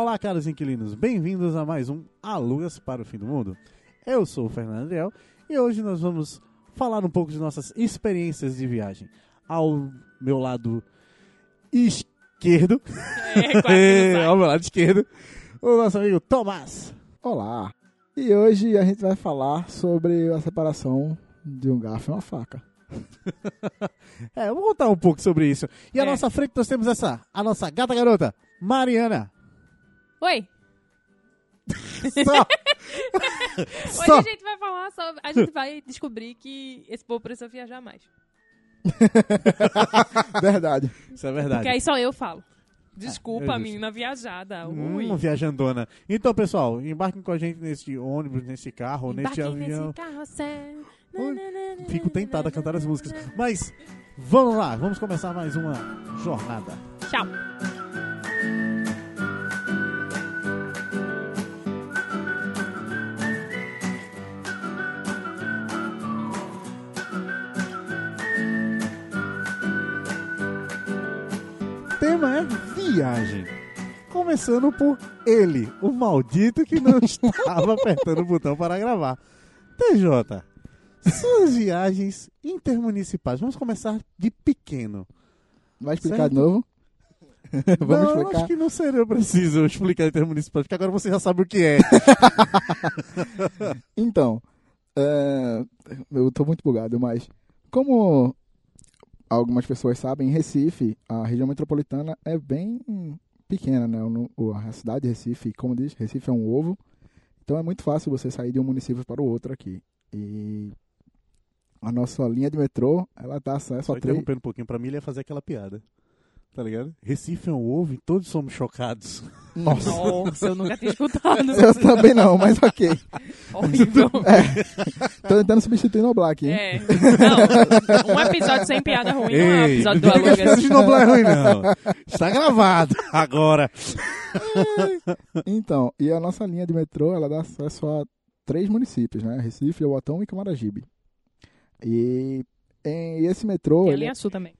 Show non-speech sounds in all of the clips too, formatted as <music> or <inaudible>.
Olá, caros inquilinos, bem-vindos a mais um Alugas para o Fim do Mundo. Eu sou o Fernando Adriel e hoje nós vamos falar um pouco de nossas experiências de viagem. Ao meu lado esquerdo, É, <laughs> ao meu lado esquerdo, o nosso amigo Tomás. Olá! E hoje a gente vai falar sobre a separação de um garfo e uma faca. <laughs> É, vamos contar um pouco sobre isso. E à É. nossa frente nós temos essa, a nossa gata garota, Mariana. Oi, Só. <laughs> hoje Só. a gente vai falar sobre. A gente vai descobrir que esse povo precisa viajar mais. <laughs> Verdade. Isso é verdade. Porque aí só eu falo. Desculpa, É, menina viajada. Ui. Hum, viajandona. Então, pessoal, embarquem com a gente nesse ônibus, nesse carro, nesse Embarquem avião. nesse carrossel. Ui, Na, na, na, Fico na, tentado na, a cantar as músicas. na. Mas vamos lá, vamos começar mais uma jornada. Tchau. Viagem. Começando por ele, o maldito que não <laughs> estava apertando o botão para gravar. TJ, suas viagens intermunicipais. Vamos começar de pequeno. Vai explicar Certo. de novo? <laughs> Vamos não, explicar? acho que não seria preciso explicar intermunicipais, porque agora você já sabe o que é. <laughs> Então, é, eu tô muito bugado, mas como algumas pessoas sabem, em Recife, a região metropolitana é bem pequena, né? A cidade de Recife, como diz, Recife é um ovo. Então é muito fácil você sair de um município para o outro aqui. E a nossa linha de metrô, ela dá acesso Só a três... interrompendo um pouquinho, pra mim ele ia fazer aquela piada. Tá ligado? Recife é um ovo e todos somos chocados. Nossa! Nossa, eu nunca tinha <laughs> escutado. Eu também não, mas ok. Horrível. <laughs> Tô tentando substituir no Black, hein? É. Não, um episódio sem piada ruim não é um episódio do não Alugas. coisas de Noblar é ruim, não. Está <laughs> gravado agora. Então, e a nossa linha de metrô, ela dá acesso a três municípios, né? Recife, Obatão e Camaragibe. E em esse metrô, Tem a ele linha sul também.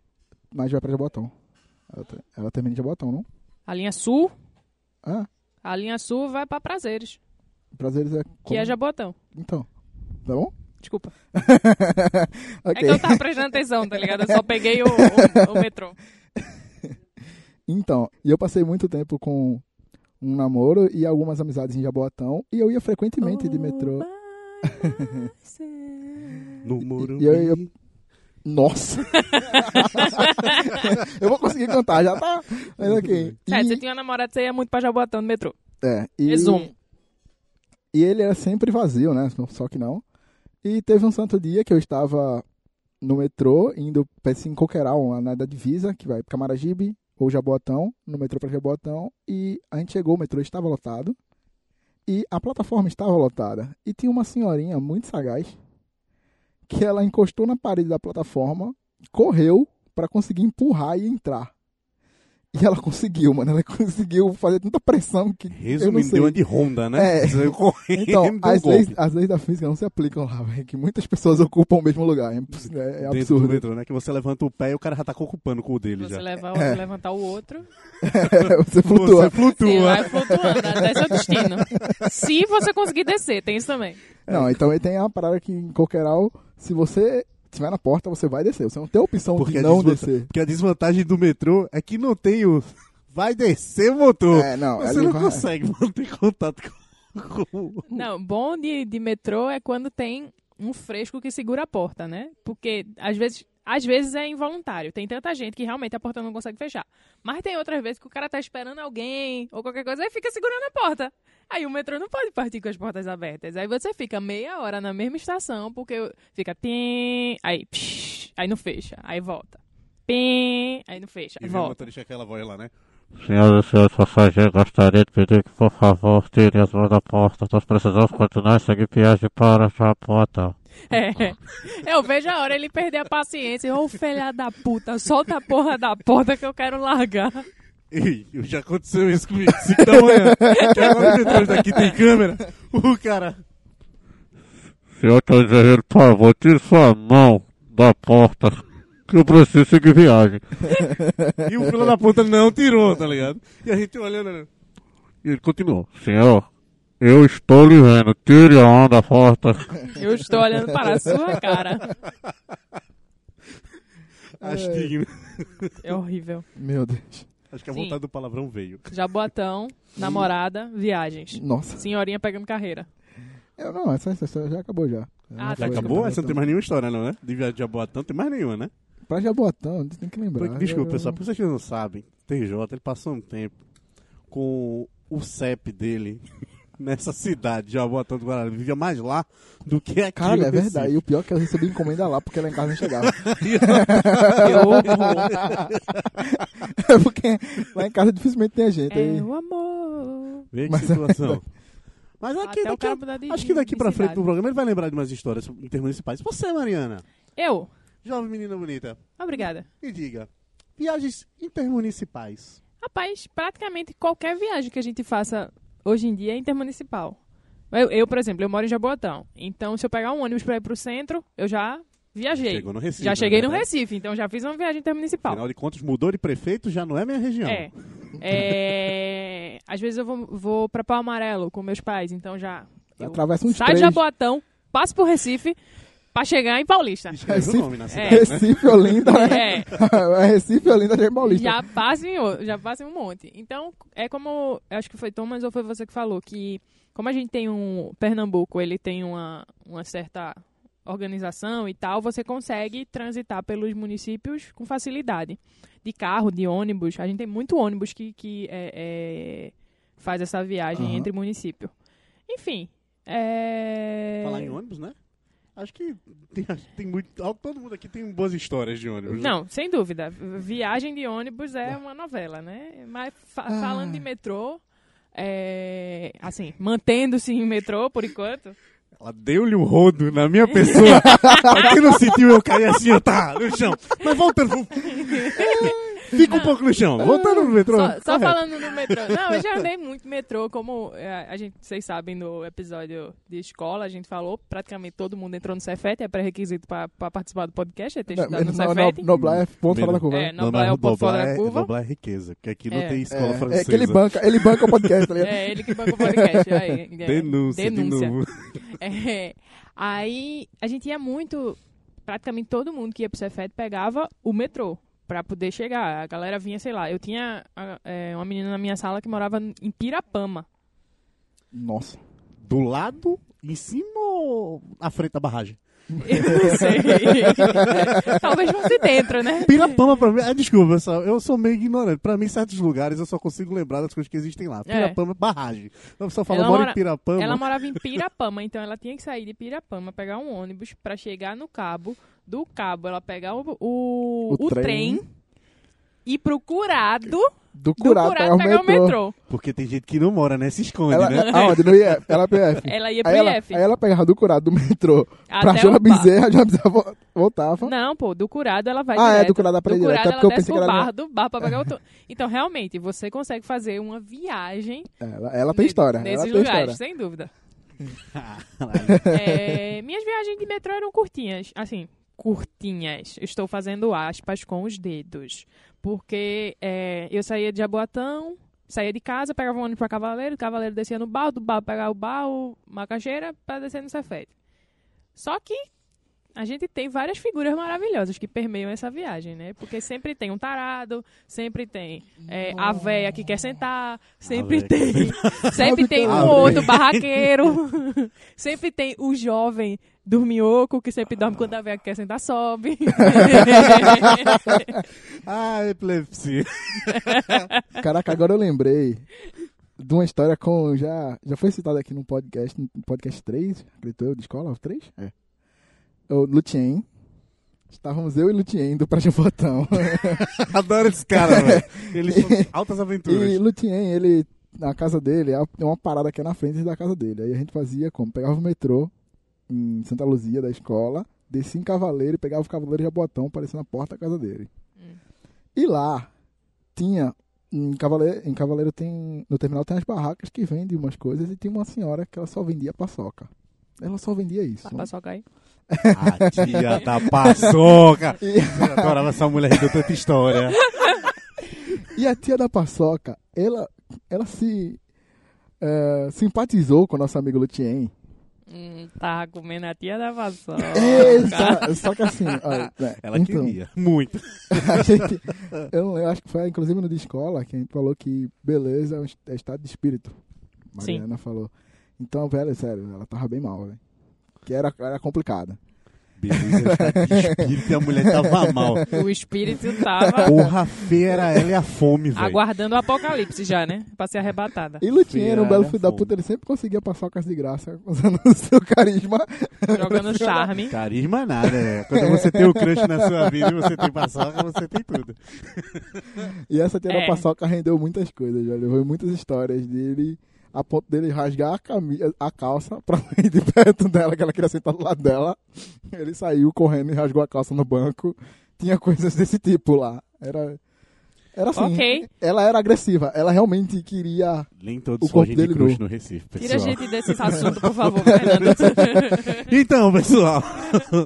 mas vai pra Jabotão. Ela, te- ela termina em Jabotão, não? A linha sul, Ah, a linha sul vai pra Prazeres, prazeres é que como? é Jabotão. Então, tá bom? Desculpa. <laughs> É ok. que eu tava prestando atenção, tá ligado? Eu só peguei o, o, o metrô. <laughs> Então, e eu passei muito tempo com um namoro e algumas amizades em Jaboatão e eu ia frequentemente de metrô. <laughs> No muro. E eu- eu- Nossa! <laughs> eu vou conseguir cantar, já tá. Mas ok. É, E- você tinha uma namorada, você ia muito pra Jabotão no metrô. É, e, Resumo. e ele era sempre vazio, né? Só que não. E teve um santo dia que eu estava no metrô, indo para esse Coqueiral, lá na da divisa, que vai para Camaragibe ou Jaboatão, no metrô para Jaboatão. E a gente chegou, o metrô estava lotado. E a plataforma estava lotada. E tinha uma senhorinha muito sagaz que ela encostou na parede da plataforma, correu para conseguir empurrar e entrar. E ela conseguiu, mano. Ela conseguiu fazer tanta pressão que. Resumindo, deu uma de Honda, né? É. Então, um as leis, as leis da física não se aplicam lá, velho. Que muitas pessoas ocupam o mesmo lugar. É, é- é Dentro absurdo. metrô, né? Que você levanta o pé e o cara já tá ocupando com o dele Você já. leva, É. levantar o outro, <laughs> você flutua. Você flutua. você vai flutuando até seu destino. Se você conseguir descer, tem isso também. Não, então aí tem a parada que em Coqueiral, se você estiver na porta, você vai descer. Você não tem a opção Porque de não descer. Porque a desvantagem do metrô é que não tem o. Vai descer o motor. É, não, Você não vai- consegue manter contato com, com Não, bom de, de metrô é quando tem um fresco que segura a porta, né? Porque às vezes, às vezes é involuntário. Tem tanta gente que realmente a porta não consegue fechar. Mas tem outras vezes que o cara tá esperando alguém ou qualquer coisa e fica segurando a porta. Aí o metrô não pode partir com as portas abertas. Aí você fica meia hora na mesma estação porque fica tim, aí psh, aí não fecha, aí volta. Pim, aí não fecha, E aí vem o volta. motorista aquela voz lá, né? Senhoras e senhores passageiros, gostaria de pedir que, por favor, tirem as mãos da porta. Nós precisamos continuar a seguir viagem para Japota. É. <laughs> Eu vejo a hora ele perder a paciência. Ô, filha da puta, solta a porra da porta que eu quero largar. Ei, já aconteceu isso comigo, 5 da manhã. que agora metrô daqui tem câmera. O cara. Senhor passageiro, por favor, tire sua mão da porta. Que eu preciso seguir viagem. <laughs> E o filho da puta não tirou, tá ligado? E a gente olhando, né? E ele continuou. Senhor, eu estou lhe vendo. Tire a onda, porta. Eu estou olhando para a sua cara. Acho que, É horrível. Meu Deus. acho que a Sim. vontade do palavrão veio. Jaboatão, namorada, viagens. Nossa. Senhorinha pegando carreira. Eu não, essa, já acabou já. Ah, Já acabou? Essa não tem mais nenhuma história, não, né? De viagem de Jaboatão, não tem mais nenhuma, né? Pra Jaboatão, você tem que lembrar. Desculpa, Eu- pessoal, pra vocês que não sabem, TJ, ele passou um tempo com o CEP dele <laughs> nessa cidade, Jaboatão do Guarani. Ele vivia mais lá do que aqui. Cara, é verdade. E o pior é que eu recebi encomenda lá, porque lá em casa não chegava. <laughs> <laughs> É porque lá em casa dificilmente tem gente. É Aí... o amor. Vê que Mas- situação. Mas aqui, daqui, acho que daqui pra frente do programa ele vai lembrar de umas histórias intermunicipais. Você, Mariana, Eu. Jovem menina bonita, Obrigada. me diga, viagens intermunicipais. Rapaz, praticamente qualquer viagem que a gente faça hoje em dia é intermunicipal. Eu, eu, por exemplo, eu moro em Jaboatão. Então, se eu pegar um ônibus pra ir pro centro, eu já viajei. Chegou no Recife. já cheguei né? no Recife, então já fiz uma viagem intermunicipal. Afinal de contas, mudou de prefeito, já não é minha região. É. É, <laughs> Às vezes eu vou, vou pra Pau Amarelo com meus pais, então já. Atravessa uns saio de. Jaboatão, passo pro Recife pra chegar em Paulista. Escreve Recife- o nome na É. cidade, né? Recife, Olinda. É. <laughs> é Recife, Olinda, Jair Paulista. Já passa em já passa em um monte. Então, é como, eu acho que foi Thomas ou foi você que falou, que como a gente tem um, Pernambuco, ele tem uma, uma certa organização e tal, você consegue transitar pelos municípios com facilidade. De carro, de ônibus, a gente tem muito ônibus que, que é, é, faz essa viagem Aham. entre município. Enfim, é... Falar em ônibus, né? Acho que tem, tem muito. Todo mundo aqui tem boas histórias de ônibus. né? Não, sem dúvida. Viagem de ônibus é uma novela, né? Mas fa- Ah. falando de metrô, é, assim, mantendo-se em metrô por enquanto. Ela deu-lhe um rodo na minha pessoa. <laughs> Aqui não sentiu eu cair assim, eu tá, no chão. Mas voltando. <laughs> Fica um pouco no chão. Voltando no metrô. Só, só falando no metrô. Não, eu já andei muito metrô, como é, a gente, vocês sabem no episódio de escola, a gente falou, praticamente todo mundo entrou no Cefet, é pré-requisito para participar do podcast, é ter Não, estudado no no, no, Cefet. Noblar é ponto fora da curva. É, né? Noblar é o ponto fora da é- curva. Noblar é riqueza, porque aqui não É. tem escola É, francesa. é que ele banca, ele banca o podcast, tá ligado? É, ele que banca o podcast. Aí, <laughs> é, Denúncia, denúncia. de novo. <laughs> É, aí a gente ia muito, praticamente todo mundo que ia pro Cefet pegava o metrô pra poder chegar. A galera vinha, sei lá, eu tinha é, uma menina na minha sala que morava em Pirapama. Nossa. Do lado, em cima ou à frente da barragem? <laughs> Eu não sei. <laughs> Talvez fosse dentro, né? Pirapama pra mim. Ah, desculpa, pessoal. Eu sou meio ignorante. Pra mim, certos lugares eu só consigo lembrar das coisas que existem lá. É. Pirapama, barragem. A pessoa fala, mora mora- em Pirapama. Ela morava em Pirapama, então ela tinha que sair de Pirapama, pegar um ônibus pra chegar no cabo. Do cabo, ela pegar o, o, O o trem. trem. ir pro curado, Do do curado, curado pegar o metrô. Porque tem gente que não mora, né? Se esconde, Ela, né? aonde? No IF. Ela é PF. <laughs> Ela ia pro Aí ela, IF. aí ela pegava do curado do metrô pra Até o bar. Bezerra, a Joana Bezerra vo- voltava. Não, pô, do curado ela vai Ah, é, direto. do curado ela vai Do direto, curado é porque eu ela pensei desce que bar, do bar pra pegar o... <laughs> to- Então, realmente, você consegue fazer uma viagem... Ela, ela tem história. Ela Nesses tem lugares, história. sem dúvida. <laughs> Caralho. É, minhas viagens de metrô eram curtinhas. Assim, curtinhas. Estou fazendo aspas com os dedos. Porque é, eu saía de Jaboatão, saía de casa, pegava um ônibus pra Cavaleiro, Cavaleiro descia no bar, do bar pegava o bar, o Macaxeira, pra descer no Cefete. Só que a gente tem várias figuras maravilhosas que permeiam essa viagem, né? Porque sempre tem um tarado, sempre tem é, a véia que quer sentar, sempre tem, sempre tem um outro barraqueiro, <laughs> sempre tem o jovem dorminhoco que sempre dorme quando a que quer sentar sobe. <laughs> Ah, epilepsia. <laughs> Caraca, agora eu lembrei de uma história com. Já, já foi citada aqui no podcast, no podcast 3, acredito eu, de escola? 3? É. O Lutien. Estávamos eu e Lutien indo pra Jabotão. <laughs> Adoro esse cara, velho. Eles são altas aventuras. e Lutien, ele, na casa dele, é tem uma parada que é na frente da casa dele. Aí a gente fazia como? Pegava o metrô em Santa Luzia da escola, descia em Cavaleiro e pegava o Cavaleiro de Jabotão, parecendo a porta da casa dele. Hum. E lá tinha. Em Cavaleiro, em Cavaleiro tem. No terminal tem as barracas que vendem umas coisas e tinha uma senhora que ela só vendia paçoca. Ela só vendia isso. Tá, paçoca aí. A tia da paçoca. <laughs> E, Eu adorava essa mulher rindo tanta história. <laughs> e a tia da paçoca, ela, ela se é, simpatizou com o nosso amigo Lutien. Hum, tava comendo a tia da vassoura. É, só, <laughs> só que assim, olha, né, Ela então, queria. Muito. <laughs> gente, eu, não- acho que foi inclusive no de escola que a gente falou que beleza é um é estado de espírito. Sim. Mariana falou. Então, velho, sério, ela tava bem mal, velho. Que era, era complicada. Beleza, espírito e a mulher tava mal. O espírito tava Porra feia era ela e a fome, velho. aguardando o apocalipse já, né? Pra ser arrebatada. E era um Feira, belo filho da fogo. puta, ele sempre conseguia paçocas de graça <laughs> usando o seu carisma. Jogando <laughs> charme. Carisma nada, né? Quando você tem o crush na sua vida e você tem paçoca, você tem tudo. E essa tia da É. paçoca rendeu muitas coisas, velho. Foi muitas histórias dele, a ponto dele rasgar a, camisa, a calça pra <laughs> ir de perto dela, que ela queria sentar do lado dela. Ele saiu correndo e rasgou a calça no banco. Tinha coisas desse tipo lá. Era. Era assim. Ok. Ela era agressiva. Ela realmente queria. Nem todos O corpo dele crush nu. no Recife, Tira a pessoal. gente desse <laughs> assunto, por favor, Fernando. <laughs> Então, pessoal.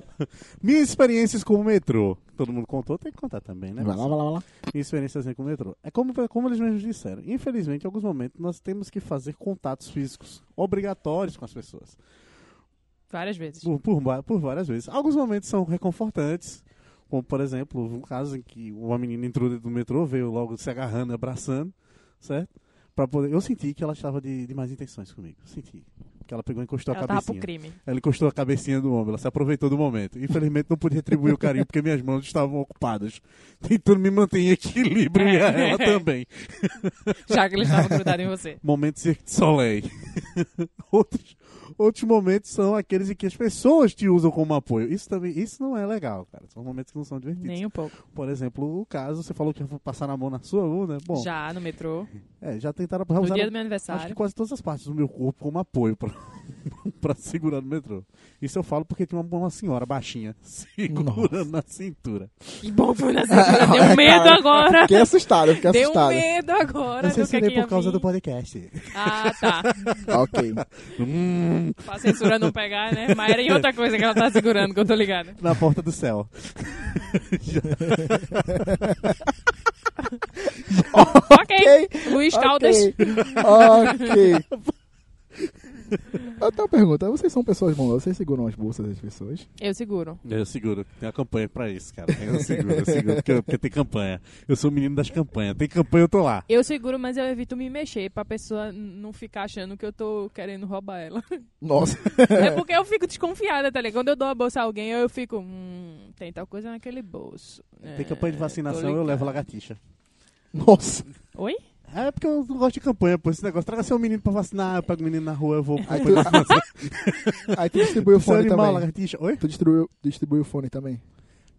<laughs> Minhas experiências com o metrô. Todo mundo contou, tem que contar também, né? Vai lá, vai lá, vai lá. Minha experiência assim com o metrô. É como, como eles mesmos disseram. Infelizmente, em alguns momentos, nós temos que fazer contatos físicos obrigatórios com as pessoas. Várias vezes. Por, por, por várias vezes. Alguns momentos são reconfortantes. Como, por exemplo, um caso em que uma menina entrou dentro do metrô, veio logo se agarrando, abraçando, certo? Pra poder... Eu senti que ela estava de, de más intenções comigo. Senti. Que ela pegou e encostou Ela a tava pro cabecinha. crime. Ela encostou a cabecinha do ombro, ela se aproveitou do momento. Infelizmente não pude retribuir o carinho porque minhas mãos estavam ocupadas. Tentando me manter em equilíbrio e a ela também. Já que ele estava grudado em você. Momento Cirque de Soleil. <laughs> outros, outros momentos são aqueles em que as pessoas te usam como apoio. Isso também, isso não é legal, cara. São momentos que não são divertidos. Nem um pouco. Por exemplo, o caso, você falou que ia passar na mão na sua bunda. Bom, já, no metrô. é, já tentaram No usar dia do meu acho que aniversário. quase todas as partes do meu corpo como apoio pra, <laughs> pra segurar no metrô. Isso eu falo porque tinha uma, uma senhora baixinha <laughs> segurando na cintura. Que bom foi na cintura. Deu <laughs> medo agora. Fiquei assustado, fiquei Deu assustado. medo agora Eu censurei ia por causa vir. do podcast. Ah, tá. Ok. Hum, <laughs> Pra censura não pegar, né? Mas era em outra coisa que ela tá segurando, que eu tô ligada. na porta do céu. <laughs> <laughs> Ok. Luiz Caldas. Ok. ok. Eu tenho uma pergunta. Vocês são pessoas bondosas? Vocês seguram as bolsas das pessoas? Eu seguro. Eu seguro. Tem uma campanha pra isso, cara. Eu seguro, eu seguro. Porque, porque tem campanha. Eu sou o menino das campanhas. Tem campanha, eu tô lá. Eu seguro, mas eu evito me mexer pra pessoa não ficar achando que eu tô querendo roubar ela. Nossa. É porque eu fico desconfiada, tá ligado? Quando eu dou a bolsa a alguém, eu fico, hum, tem tal coisa naquele bolso. Tem campanha de É, vacinação, eu levo lagartixa. Nossa. Oi? É porque eu não gosto de campanha, pô. Esse negócio. Traga seu menino pra vacinar, eu pego o menino na rua, eu vou. Aí tu, <laughs> aí tu distribui o fone animal, também. lagartixa. Oi? Tu distribui, distribui o fone também.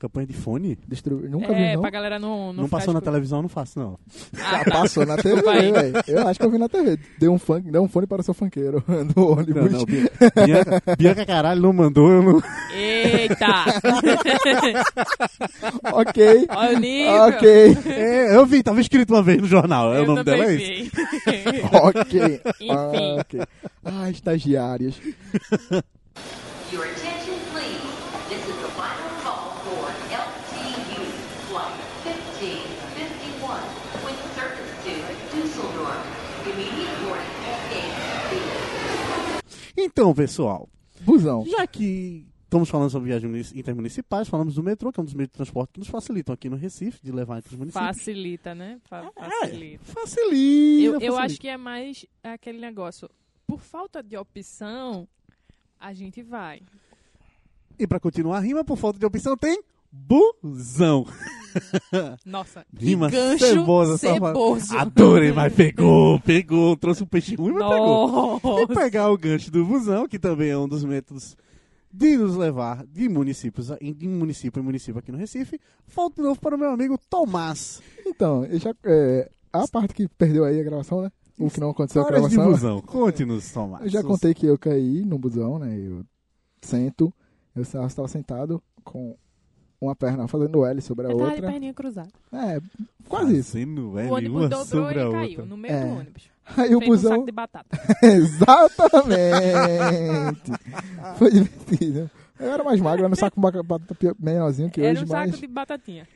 Campanha de fone? Distribui. Nunca é, vi, não. pra galera não Não, ficar passou na televisão, não faço, não. Ah, Ah, tá. <laughs> Passou na TV, Vai. velho. Eu acho que eu vi na TV. Deu um, funk, deu um fone para o seu funkeiro <laughs> no Não, ônibus. não. Bia- Bianca, Bianca caralho não mandou, eu não. Eita! <laughs> ok. Olha o nível. Ok. É, eu vi, tava escrito uma vez no jornal. É, o Eu nome dela é esse? vi. Ok. Enfim. Ok. Ah, estagiárias. Your attention, please. This is the final call for LTU Flight 1551 with service to Dusseldorf. Immediate boarding at gate B. Então, pessoal, Busão. já que estamos falando sobre viagens munici- intermunicipais, falamos do metrô, que é um dos meios de transporte que nos facilitam aqui no Recife, de levar entre os municípios. Facilita, né? Fa- É, Facilita. facilita. Eu, eu facilita. acho que é mais aquele negócio. Por falta de opção, a gente vai. E pra continuar a rima, por falta de opção, tem busão. Nossa, <laughs> Rima que gancho cebosa, ceboso. Adorei, mas pegou, pegou. Trouxe um peixe ruim, mas pegou. E Nossa. pegar o gancho do busão, que também é um dos métodos de nos levar de municípios a- de município em município aqui no Recife. Falta de novo para o meu amigo Tomás. Então, eu já, é, a parte que perdeu aí a gravação, né? O que não aconteceu a Histórias de gravação. busão. Conte-nos, Tomás. Eu já contei que eu caí no busão, né? Eu sento, eu estava sentado com uma perna fazendo L sobre a Eu tava de outra. perninha cruzada. É, quase isso. Fazendo L O ônibus uma dobrou sobre a e caiu outra. no meio É. do ônibus. <laughs> Aí o Feito um busão. saco de batata. <laughs> Exatamente! <laughs> Foi divertido. Eu era mais magro, era um saco de batata menorzinho que Era hoje, um saco mas. de batatinha.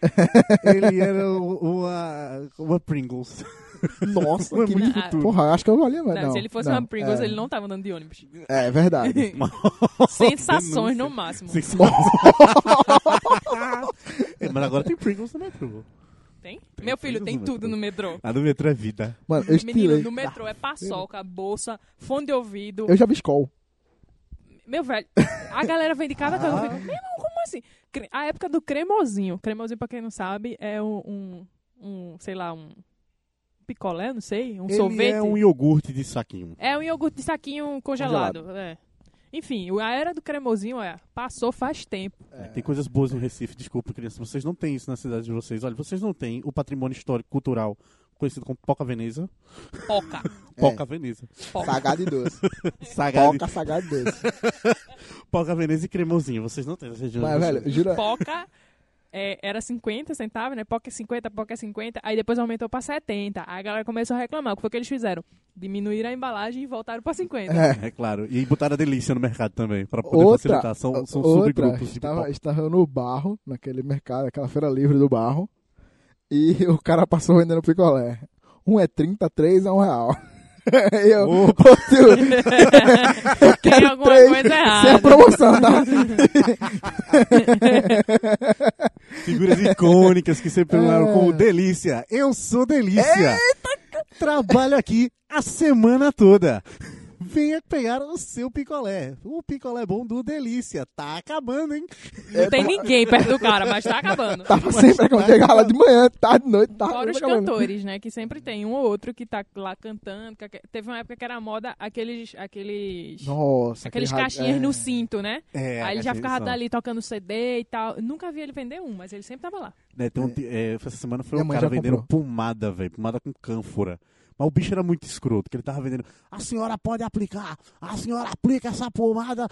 Ele era o- uma, uma Pringles. <laughs> Nossa, É que... muito Ah, futuro. Porra, acho que eu valia, mas Não, não. se ele fosse não, uma Pringles, é, ele não tava andando de ônibus. É verdade. <laughs> <laughs> Sensações no máximo. É, Mas agora tem Pringles no metrô. Tem? Tem Meu filho, tem no tudo metrô. no metrô. A do metrô é vida. Mano, eu Menino, no metrô é paçoca, bolsa, fone de ouvido. Eu já vi Skol. Meu velho, a galera vem de cada coisa. Ah. Meu irmão, como assim? A época do cremosinho. Cremosinho, pra quem não sabe, é um, um, um, sei lá, um picolé, não sei, um Ele sorvete. é um iogurte de saquinho. É um iogurte de saquinho congelado. é. Enfim, a era do cremosinho é, passou faz tempo. Tem coisas boas no Recife, desculpa, crianças. Vocês não têm isso na cidade de vocês. Olha, vocês não têm o patrimônio histórico cultural conhecido como Poca Veneza. Poca. <laughs> Poca Veneza. Poca. Sagado e doce. <laughs> Sagrado. Poca, sagado e doce. <laughs> Poca Veneza e cremosinho. Vocês não têm essa região. Mas, velho, vocês. jura... Poca é, era 50 centavos, né? Poca é 50, Poca é 50. Aí depois aumentou pra 70. Aí a galera começou a reclamar. O que foi que eles fizeram? Diminuíram a embalagem e voltaram pra 50. É. É claro. E botaram a delícia no mercado também, pra poder Outra, facilitar. São, são outra subgrupos de estava, estava no barro, naquele mercado, aquela feira livre do barro, e o cara passou vendendo picolé. Um é 30, três é um real. <laughs> Eu, eu <laughs> Tem alguma três coisa sem a errada. promoção, tá? <laughs> Figuras icônicas que sempre falaram É. como Delícia. Eu sou Delícia. Trabalho aqui a semana toda. Venha pegar o seu picolé. O picolé bom do Delícia. Tá acabando, hein? Não tem ninguém perto do cara, mas tá acabando. Tava sempre quando chegava lá de manhã, tarde, noite, tarde. Fora os acabando. cantores, né? Que sempre tem um ou outro que tá lá cantando. que- Teve uma época que era moda aqueles. aqueles Nossa, aqueles aquele caixinhas no é. cinto, né? É, Aí ele já ficava dali tocando CD e tal. Nunca vi ele vender um, mas ele sempre tava lá. Né, tem um ti- é, essa semana foi Minha um cara vendendo comprou. pomada, velho. Pomada com cânfora. Mas o bicho era muito escroto, que ele tava vendendo. A senhora pode aplicar, a senhora aplica essa pomada,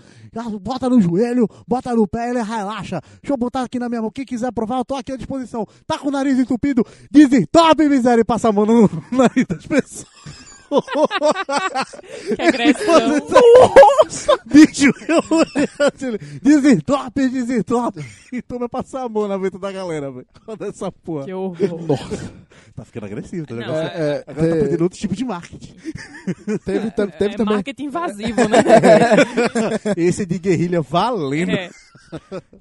bota no joelho, bota no pé, ele relaxa. Deixa eu botar aqui na minha mão. Quem quiser provar, eu tô aqui à disposição. Tá com o nariz entupido? Desentope, miséria, e passa a mão no <laughs> nariz das pessoas. Que agressão. Nossa! <laughs> Bicho, eu olhei assim, desentope, desentope. E toma passar a mão na venta da galera, velho. Olha essa porra. que horror. Tá ficando agressivo, tá ligado? é- É, Agora tá perdendo outro tipo de marketing. teve, tam- teve é também. marketing invasivo, né? <laughs> Esse é de guerrilha valendo. É.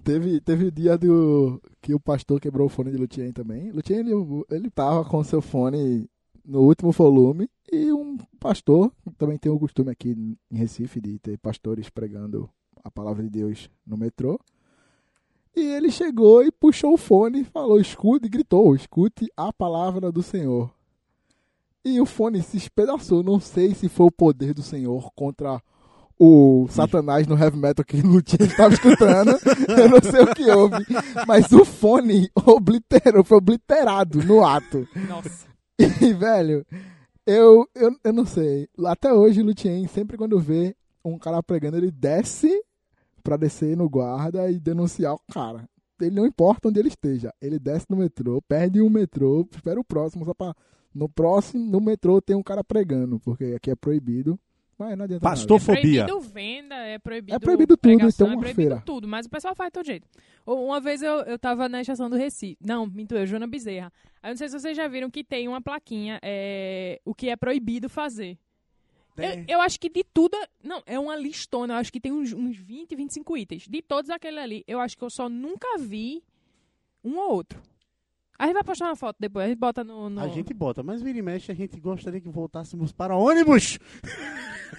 Teve, teve o dia do que o pastor quebrou o fone de Lutien também. Lutien, ele, ele tava com seu fone no último volume e um pastor, também tem o costume aqui em Recife de ter pastores pregando a palavra de Deus no metrô. E ele chegou e puxou o fone falou, escute, e gritou, escute a palavra do Senhor. E o fone se espedaçou. Não sei se foi o poder do Senhor contra o Satanás no heavy metal que <laughs> o Lutien estava escutando. Eu não sei o que houve. Mas o fone <laughs> obliterou, foi obliterado no ato. Nossa. E, velho, eu, eu, eu não sei. Até hoje, Lutien, sempre quando vê um cara pregando, ele desce pra descer no guarda e denunciar o cara. Ele não importa onde ele esteja. Ele desce no metrô, perde um metrô, espera o próximo, só pra. No próximo, no metrô tem um cara pregando, porque aqui é proibido. Mas não adianta Pastor nada. Fobia. proibido venda, é proibido. É proibido tudo, pregação, então é uma proibido feira. tudo, mas o pessoal faz de todo jeito. Ou Uma vez eu, eu tava na estação do Recife. Não, minto eu, Joana Bezerra. Aí eu não sei se vocês já viram que tem uma plaquinha, é, o que é proibido fazer. Eu, eu acho que de tudo. Não, é uma listona. Eu acho que tem uns, uns 20, 25 itens. De todos aqueles ali, eu acho que eu só nunca vi um ou outro. A gente vai postar uma foto depois, a gente bota no. no- A gente bota, mas vira e mexe, a gente gostaria que voltássemos para ônibus.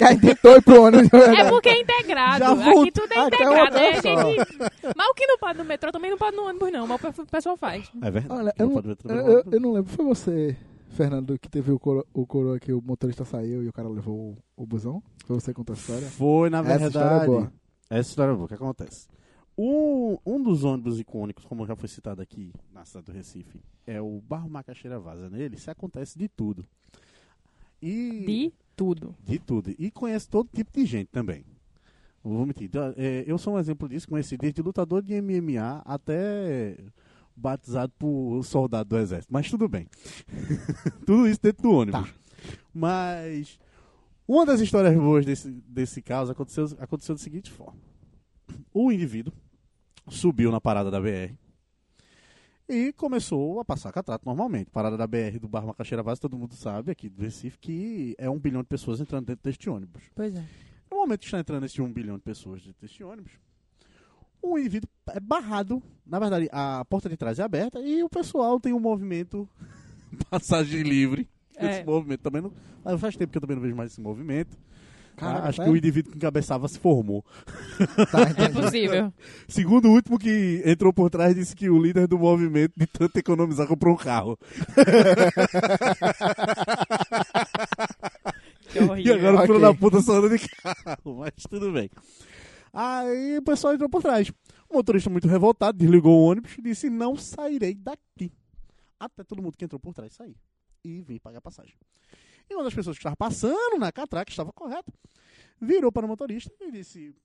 Aí tentou ir pro ônibus. É porque é integrado. Já Aqui voltou. tudo é Ah, integrado. é a gente... Mas o que não pode no metrô também não pode no ônibus, não. Mas o pessoal faz. É verdade. Olha, Não eu, pode ver eu, eu, não lembro. Foi você, Fernando, que teve o coro, o coroa que o motorista saiu e o cara levou o, o busão? Foi você que contou a história? Foi, na Essa verdade. história é boa. Essa história é boa. O que acontece? Um, um dos ônibus icônicos, como já foi citado aqui na cidade do Recife, é o Barro Macaxeira Vaza. Nele se acontece de tudo. E, De tudo. de tudo. E conhece todo tipo de gente também. Não vou mentir. Então, é, eu sou um exemplo disso. Conheci desde lutador de MMA até batizado por soldado do exército. Mas tudo bem. <laughs> tudo isso dentro do ônibus. Mas uma das histórias boas desse, desse caso aconteceu, aconteceu da seguinte forma. O indivíduo subiu na parada da BR E começou a passar catrato normalmente. Parada da BR do Bar Macaxeira Vaz, todo mundo sabe aqui do Recife que é um bilhão de pessoas entrando dentro deste ônibus. Pois é. No momento que está entrando esse um bilhão de pessoas dentro deste ônibus, o indivíduo é barrado. Na verdade, a porta de trás é aberta e o pessoal tem um movimento <laughs> passagem livre. É. Esse movimento também não. Faz tempo que eu também não vejo mais esse movimento. Caraca, acho sério? que o indivíduo que encabeçava se formou. Tá, É possível. Segundo o último que entrou por trás, disse que o líder do movimento, de tanto economizar, comprou um carro. <laughs> Que E horrível. agora o filho da puta só anda de carro, mas tudo bem. Aí o pessoal entrou por trás. O motorista muito revoltado desligou o ônibus e disse: Não sairei daqui. Até todo mundo que entrou por trás sair. E vim pagar passagem. E uma das pessoas que estava passando na catraca, estava correto, virou para o motorista e disse: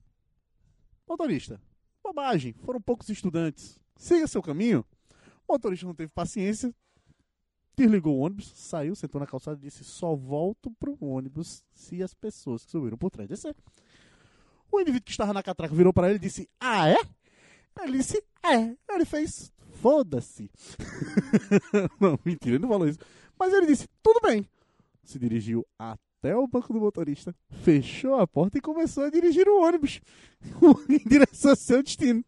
Motorista, bobagem, foram poucos estudantes. Siga seu caminho. O motorista não teve paciência, desligou o ônibus, saiu, sentou na calçada e disse: Só volto pro ônibus se as pessoas que subiram por trás descer. O indivíduo que estava na catraca virou para ele e disse: Ah, é? Ele disse: É. Ele fez: Foda-se. <laughs> não, mentira, ele não falou isso. Mas ele disse: Tudo bem. Se dirigiu até o banco do motorista, fechou a porta e começou a dirigir o ônibus <laughs> em direção ao seu destino.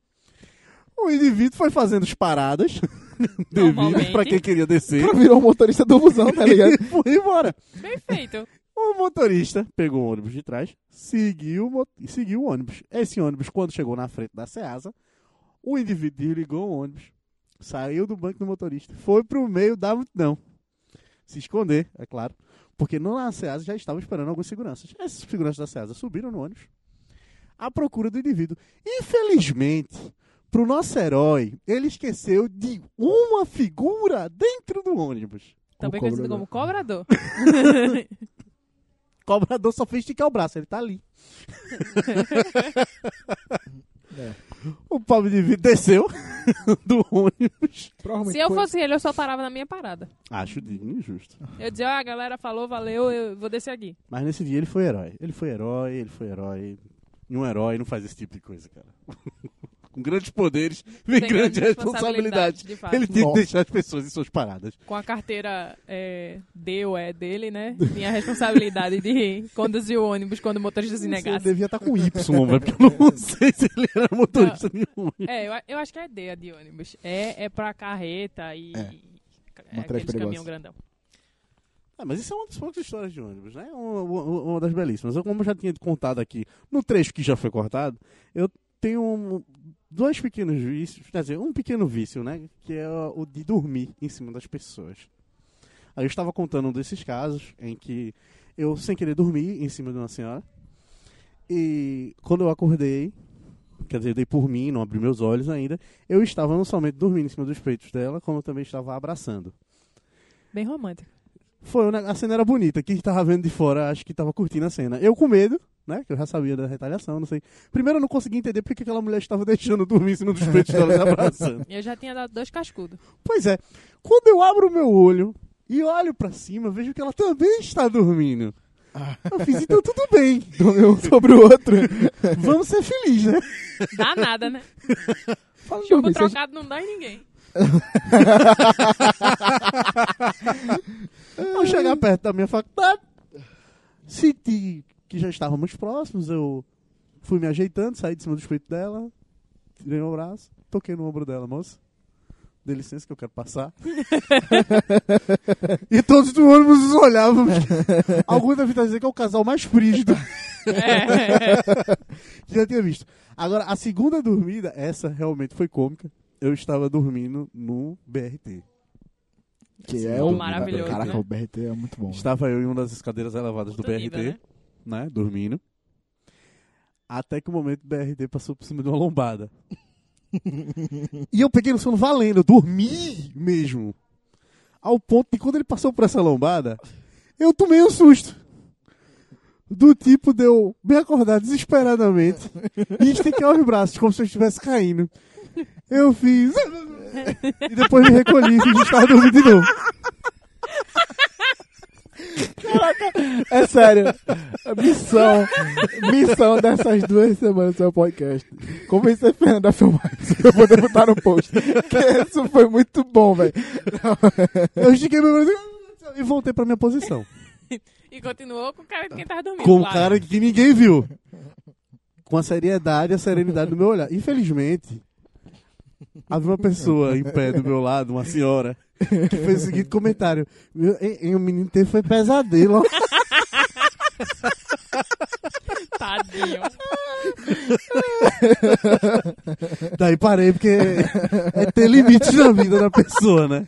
O indivíduo foi fazendo as paradas <laughs> devidas para quem queria descer Cara, virou o motorista do busão, tá <laughs> ligado? e foi embora. Bem feito. O motorista pegou o ônibus de trás, seguiu, e seguiu o ônibus. Esse ônibus, quando chegou na frente da Ceasa, o indivíduo desligou o ônibus, saiu do banco do motorista, foi pro meio da multidão. Se esconder, é claro, porque na Ceasa já estavam esperando alguns seguranças. Esses seguranças da Ceasa subiram no ônibus à procura do indivíduo. Infelizmente, pro nosso herói, ele esqueceu de uma figura dentro do ônibus. Também O conhecido como cobrador. <laughs> cobrador só fez esticar o braço, ele tá ali. <laughs> É. O pobre de vidro desceu <laughs> do ônibus. Se eu fosse ele, eu só parava na minha parada. Acho digno e injusto. Eu dizia, ó, a galera falou, valeu, eu vou descer aqui. Mas nesse dia ele foi herói. Ele foi herói, ele foi herói. E um herói não faz esse tipo de coisa, cara. <laughs> Com grandes poderes, vem Tem grande grande responsabilidade. responsabilidade. Ele tinha que deixar as pessoas em suas paradas. Com a carteira é, D ou é dele, né? Tinha a responsabilidade de <laughs> conduzir o ônibus quando o motorista se Ele negasse. devia estar com Y, <laughs> velho, porque eu não sei se ele era motorista nenhum. É, eu, eu acho que é D a de ônibus. É, é pra carreta e. É. é aqueles caminhão grandão. Ah, mas isso é uma das poucas histórias de ônibus, né? Uma, uma- uma das belíssimas. Eu, como eu já tinha contado aqui, no trecho que já foi cortado, eu tenho um- dois pequenos vícios, quer dizer, um pequeno vício, né? Que é o de dormir em cima das pessoas. Aí eu estava contando um desses casos em que eu, sem querer, dormi em cima de uma senhora. E quando eu acordei, quer dizer, dei por mim, não abri meus olhos ainda, eu estava não somente dormindo em cima dos peitos dela, como eu também estava abraçando. Bem romântico. Foi, né, a cena era bonita. Quem tava vendo de fora, acho que tava curtindo a cena. Eu com medo, né? Que eu já sabia da retaliação, não sei. Primeiro eu não consegui entender porque que aquela mulher estava <laughs> deixando dormir em cima dos peitos dela se <laughs> abraçando. Eu já tinha dado dois cascudos. Pois é, quando eu abro o meu olho e olho pra cima, vejo que ela também está dormindo. Eu fiz, então tudo bem. <laughs> Dormiu um sobre o outro. Vamos ser felizes, né? Dá nada, né? Fala, Chumbo dormir, trocado não dá em ninguém. Ao chegar perto da minha faculdade, senti que já estávamos próximos, eu fui me ajeitando, saí de cima do peitos dela, tirei o braço, toquei no ombro dela, moça. Dê licença que eu quero passar. <laughs> e todos do ônibus nos olhavam. <laughs> Alguns devem estar dizendo que é o casal mais frígido É. <laughs> que já tinha visto. Agora, a segunda dormida, essa realmente foi cômica. Eu estava dormindo no BRT. Que é Bom, o maravilhoso, Caraca, né? o BRT é muito bom. Estava eu em uma das escadeiras elevadas do BRT. nível, né? Né, dormindo. Até que o momento do BRT passou por cima de uma lombada. <laughs> e eu peguei no sono valendo, eu dormi mesmo. Ao ponto de quando ele passou por essa lombada, eu tomei um susto. Do tipo de eu me acordar desesperadamente e esticar os braços como se eu estivesse caindo. Eu fiz. <laughs> e depois me recolhi e fingi que estava dormindo de novo. É sério. A <laughs> missão, missão dessas duas semanas do seu podcast. Convencer Fernando a filmar isso pra eu poder botar no post. Que isso foi muito bom, velho. Eu estiquei meu braço e voltei pra minha posição. E continuou com o cara de quem tava dormindo. Com claro. cara que ninguém viu. Com a seriedade e a serenidade do meu olhar. Infelizmente, havia uma pessoa em pé do meu lado, uma senhora, que fez o seguinte comentário. Meu, hein, hein, o menino teve foi pesadelo. Ó." <laughs> Tadinho. <laughs> Daí parei, porque é ter limite na vida da pessoa, né?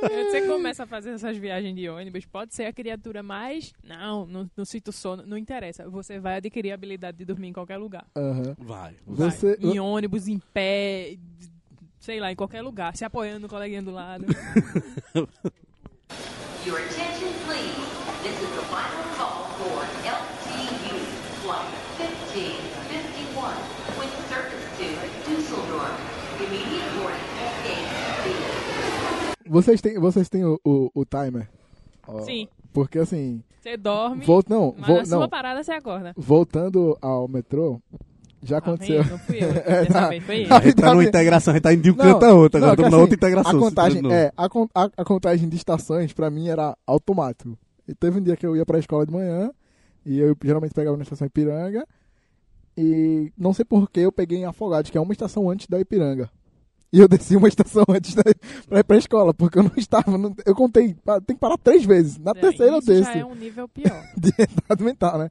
Você começa a fazer essas viagens de ônibus, pode ser a criatura mais. Não, não, não sinto sono, não interessa. Você vai adquirir a habilidade de dormir em qualquer lugar. Aham. Vai. Vai. Você- Em ônibus, em pé, sei lá, em qualquer lugar, se apoiando no coleguinha do lado. Your attention, please. This is the final call for LTU Flight 1551 with service to Dusseldorf. Immediate boarding at gate B. Vocês têm, vocês têm o, o, o timer? Ó, Sim. Porque assim, Você dorme, vol- não, mas na sua não, parada você acorda. voltando ao metrô, já Ah, vem, aconteceu. não fui eu. <laughs> É, Dessa tá. vez foi ele. Tá. A gente tá numa integração, a gente tá indo de um Não, canto a outro. Agora estamos na assim, outra integração. A contagem, é, a, a- a contagem de estações pra mim era automático. E teve um dia que eu ia pra escola de manhã e eu geralmente pegava na estação Ipiranga e não sei por que eu peguei em Afogados, que é uma estação antes da Ipiranga. E eu desci uma estação <laughs> antes da, pra ir pra escola, porque eu não estava. não- eu contei, tem que parar três vezes. Na É, terceira eu desço. já é um nível pior. <laughs> De estado mental, né?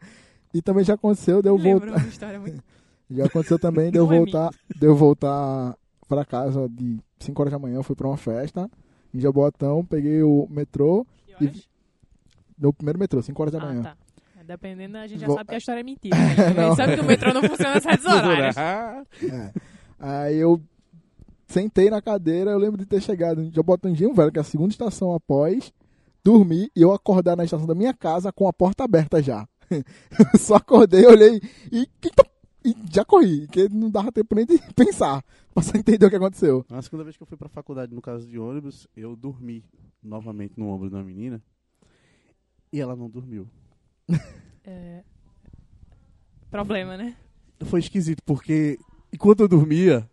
E também já aconteceu de eu Lembro voltar. uma história muito... <laughs> Já aconteceu também de eu Não é voltar, de eu voltar pra casa de 5 horas da manhã, eu fui pra uma festa em Jaboatão, peguei o metrô, horas? no primeiro metrô, 5 horas da Ah, manhã. tá. Dependendo, a gente já Vou- sabe que a história é mentira. Né? A gente sabe que o metrô não funciona certos horários. É. Aí eu sentei na cadeira, eu lembro de ter chegado em Jaboatanginho Velho, que é a segunda estação após, dormi e eu acordar na estação da minha casa com a porta aberta já. <laughs> Só acordei, olhei e, e já corri, que não dava tempo nem de <laughs> pensar, pra só entender o que aconteceu. Na segunda vez que eu fui pra faculdade, no caso de ônibus, eu dormi novamente no ombro de uma menina e ela não dormiu. <laughs> É... Problema, né? Foi esquisito, porque enquanto eu dormia,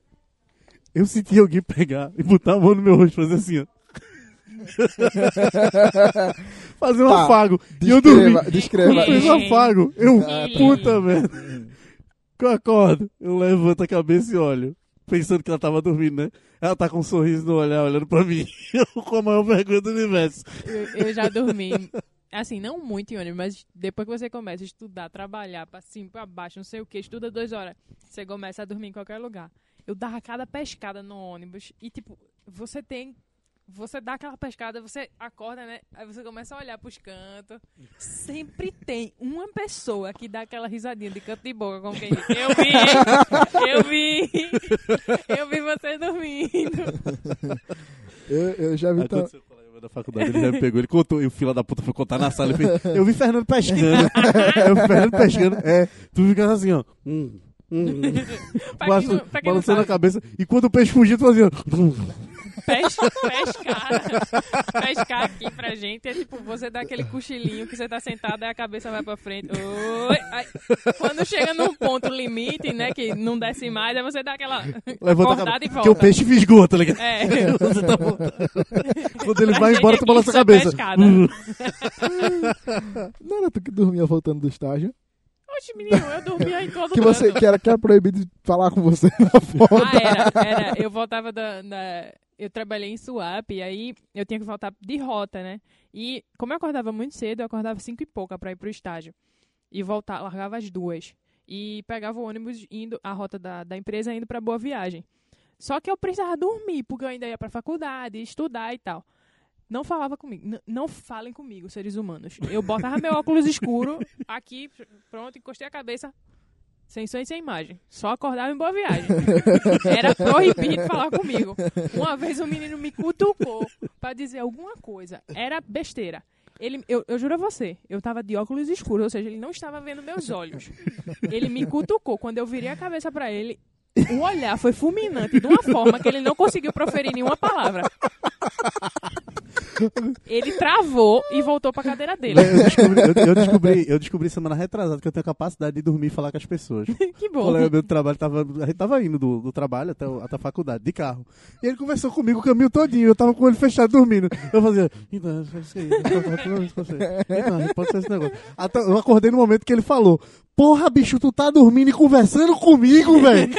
eu sentia alguém pegar e botar a mão no meu rosto e fazer assim, ó. <laughs> fazer um Tá, afago. E eu dormi. Descreva, descreva. Fez um afago. Eu, Ah, tá. puta merda. Eu acordo, eu levanto a cabeça e olho. Pensando que ela tava dormindo, né? Ela tá com um sorriso no olhar, olhando pra mim. <laughs> Eu com a maior vergonha do universo. Eu, eu já dormi, assim, não muito em ônibus, mas depois que você começa a estudar, trabalhar pra cima, pra baixo, não sei o que, estuda duas horas, você começa a dormir em qualquer lugar. Eu dava cada pescada no ônibus e, tipo, você tem. Você dá aquela pescada, você acorda, né? Aí você começa a olhar pros cantos. Sempre tem uma pessoa que dá aquela risadinha de canto de boca, como quem diz, Eu vi! Eu vi! Eu vi você dormindo! Eu, eu já vi Aí da faculdade, ele já me pegou, ele contou, e o fila da puta foi contar na sala, ele fez, eu vi Fernando pescando. <laughs> eu vi Fernando pescando, é, tu fica assim, ó, hum, <laughs> não balançando a cabeça, e quando o peixe fugia, tu fazia, hum, Pes, pescar. pescar aqui pra gente é tipo, você dá aquele cochilinho que você tá sentado e a cabeça vai pra frente. Oi, ai. Quando chega num ponto limite, né, que não desce mais, aí você dá aquela levanta a cabeça, e volta. que o peixe fisgou, tá ligado? É. <laughs> Você tá. Quando ele Pra vai embora, tu balança a é cabeça. pescada. Hum. <laughs> Não era tu que dormia voltando do estágio? Oxe, menino, eu dormia em todo Que, você, canto. que, era, que era proibido de falar com você na foto. Ah, era, era. Eu voltava da, da- Eu trabalhei em Suap, e aí eu tinha que voltar de rota, né? E como eu acordava muito cedo, eu acordava cinco e pouca pra ir pro estágio. E voltar, largava as duas. E pegava o ônibus indo, a rota da, da empresa indo pra Boa Viagem. Só que eu precisava dormir, porque eu ainda ia pra faculdade, estudar e tal. Não falava comigo. N- não falem comigo, seres humanos. Eu botava meu óculos escuro aqui, pr- pronto, encostei a cabeça. Sem e sem imagem. Só acordava em boa viagem. Era proibido falar comigo. Uma vez o menino me cutucou pra dizer alguma coisa. Era besteira. Ele, eu, eu juro a você, eu tava de óculos escuros, ou seja, ele não estava vendo meus olhos. Ele me cutucou. Quando eu virei a cabeça pra ele, o olhar foi fulminante de uma forma que ele não conseguiu proferir nenhuma palavra. Ele travou e voltou pra cadeira dele. Eu descobri, eu, eu descobri, eu descobri semana retrasada que eu tenho capacidade de dormir e falar com as pessoas. <laughs> que O bom. colega meu do trabalho tava. A gente tava indo do, do trabalho até, o- até a faculdade, de carro. E ele conversou comigo o caminho todinho. Eu tava com o olho fechado dormindo. Eu fazia. Então, é isso aí. Então, pode ser esse negócio. Até, eu acordei no momento que ele falou: Porra, bicho, tu tá dormindo e conversando comigo, velho.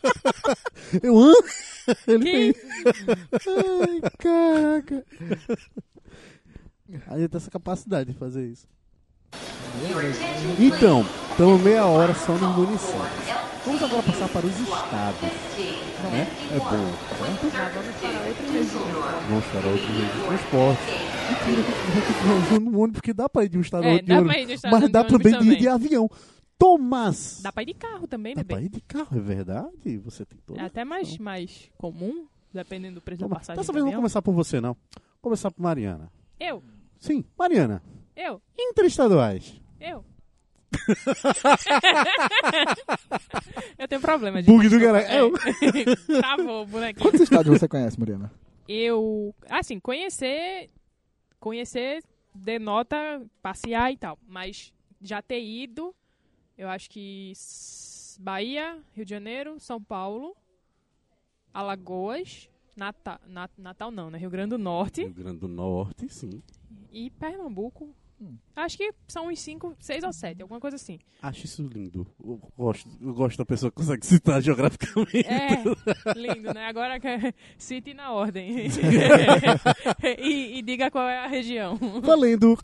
<laughs> eu hã? <laughs> Ele Que- Ai, caraca. Aí tem essa capacidade de fazer isso. Então, estamos meia hora só nos municípios. Vamos agora passar para os estados. Né? É bom. Já vamos para para outros meios de transporte. Eu tô no ônibus, porque dá para ir de um estado a É, outro dá Mas dá também de ir de avião. Tomás! Dá pra ir de carro também, Dá bebê. pra ir de carro, é verdade? Você tem todo. É até mais, mais comum, dependendo do preço da Tomás. passagem. Dessa do vez não vou começar por você, não. Vou começar por Mariana. Eu, Sim, Mariana. eu, Interestaduais. eu. <laughs> eu tenho problema, gente. Bug do caralho. É. Eu. <laughs> Travou o bonequinho. Quantos estados você conhece, Mariana? Eu, assim, conhecer, conhecer denota passear e tal, mas já ter ido, eu acho que Bahia, Rio de Janeiro, São Paulo, Alagoas, Natal, Natal não, né? Rio Grande do Norte Rio Grande do Norte, sim. e Pernambuco. Hum. Acho que são uns cinco, seis ou sete, alguma coisa assim. Acho isso lindo. Eu gosto, eu gosto da pessoa que consegue citar <laughs> geograficamente. É, lindo, né? Agora <laughs> cite na ordem. <laughs> e, e diga qual é a região. Valendo.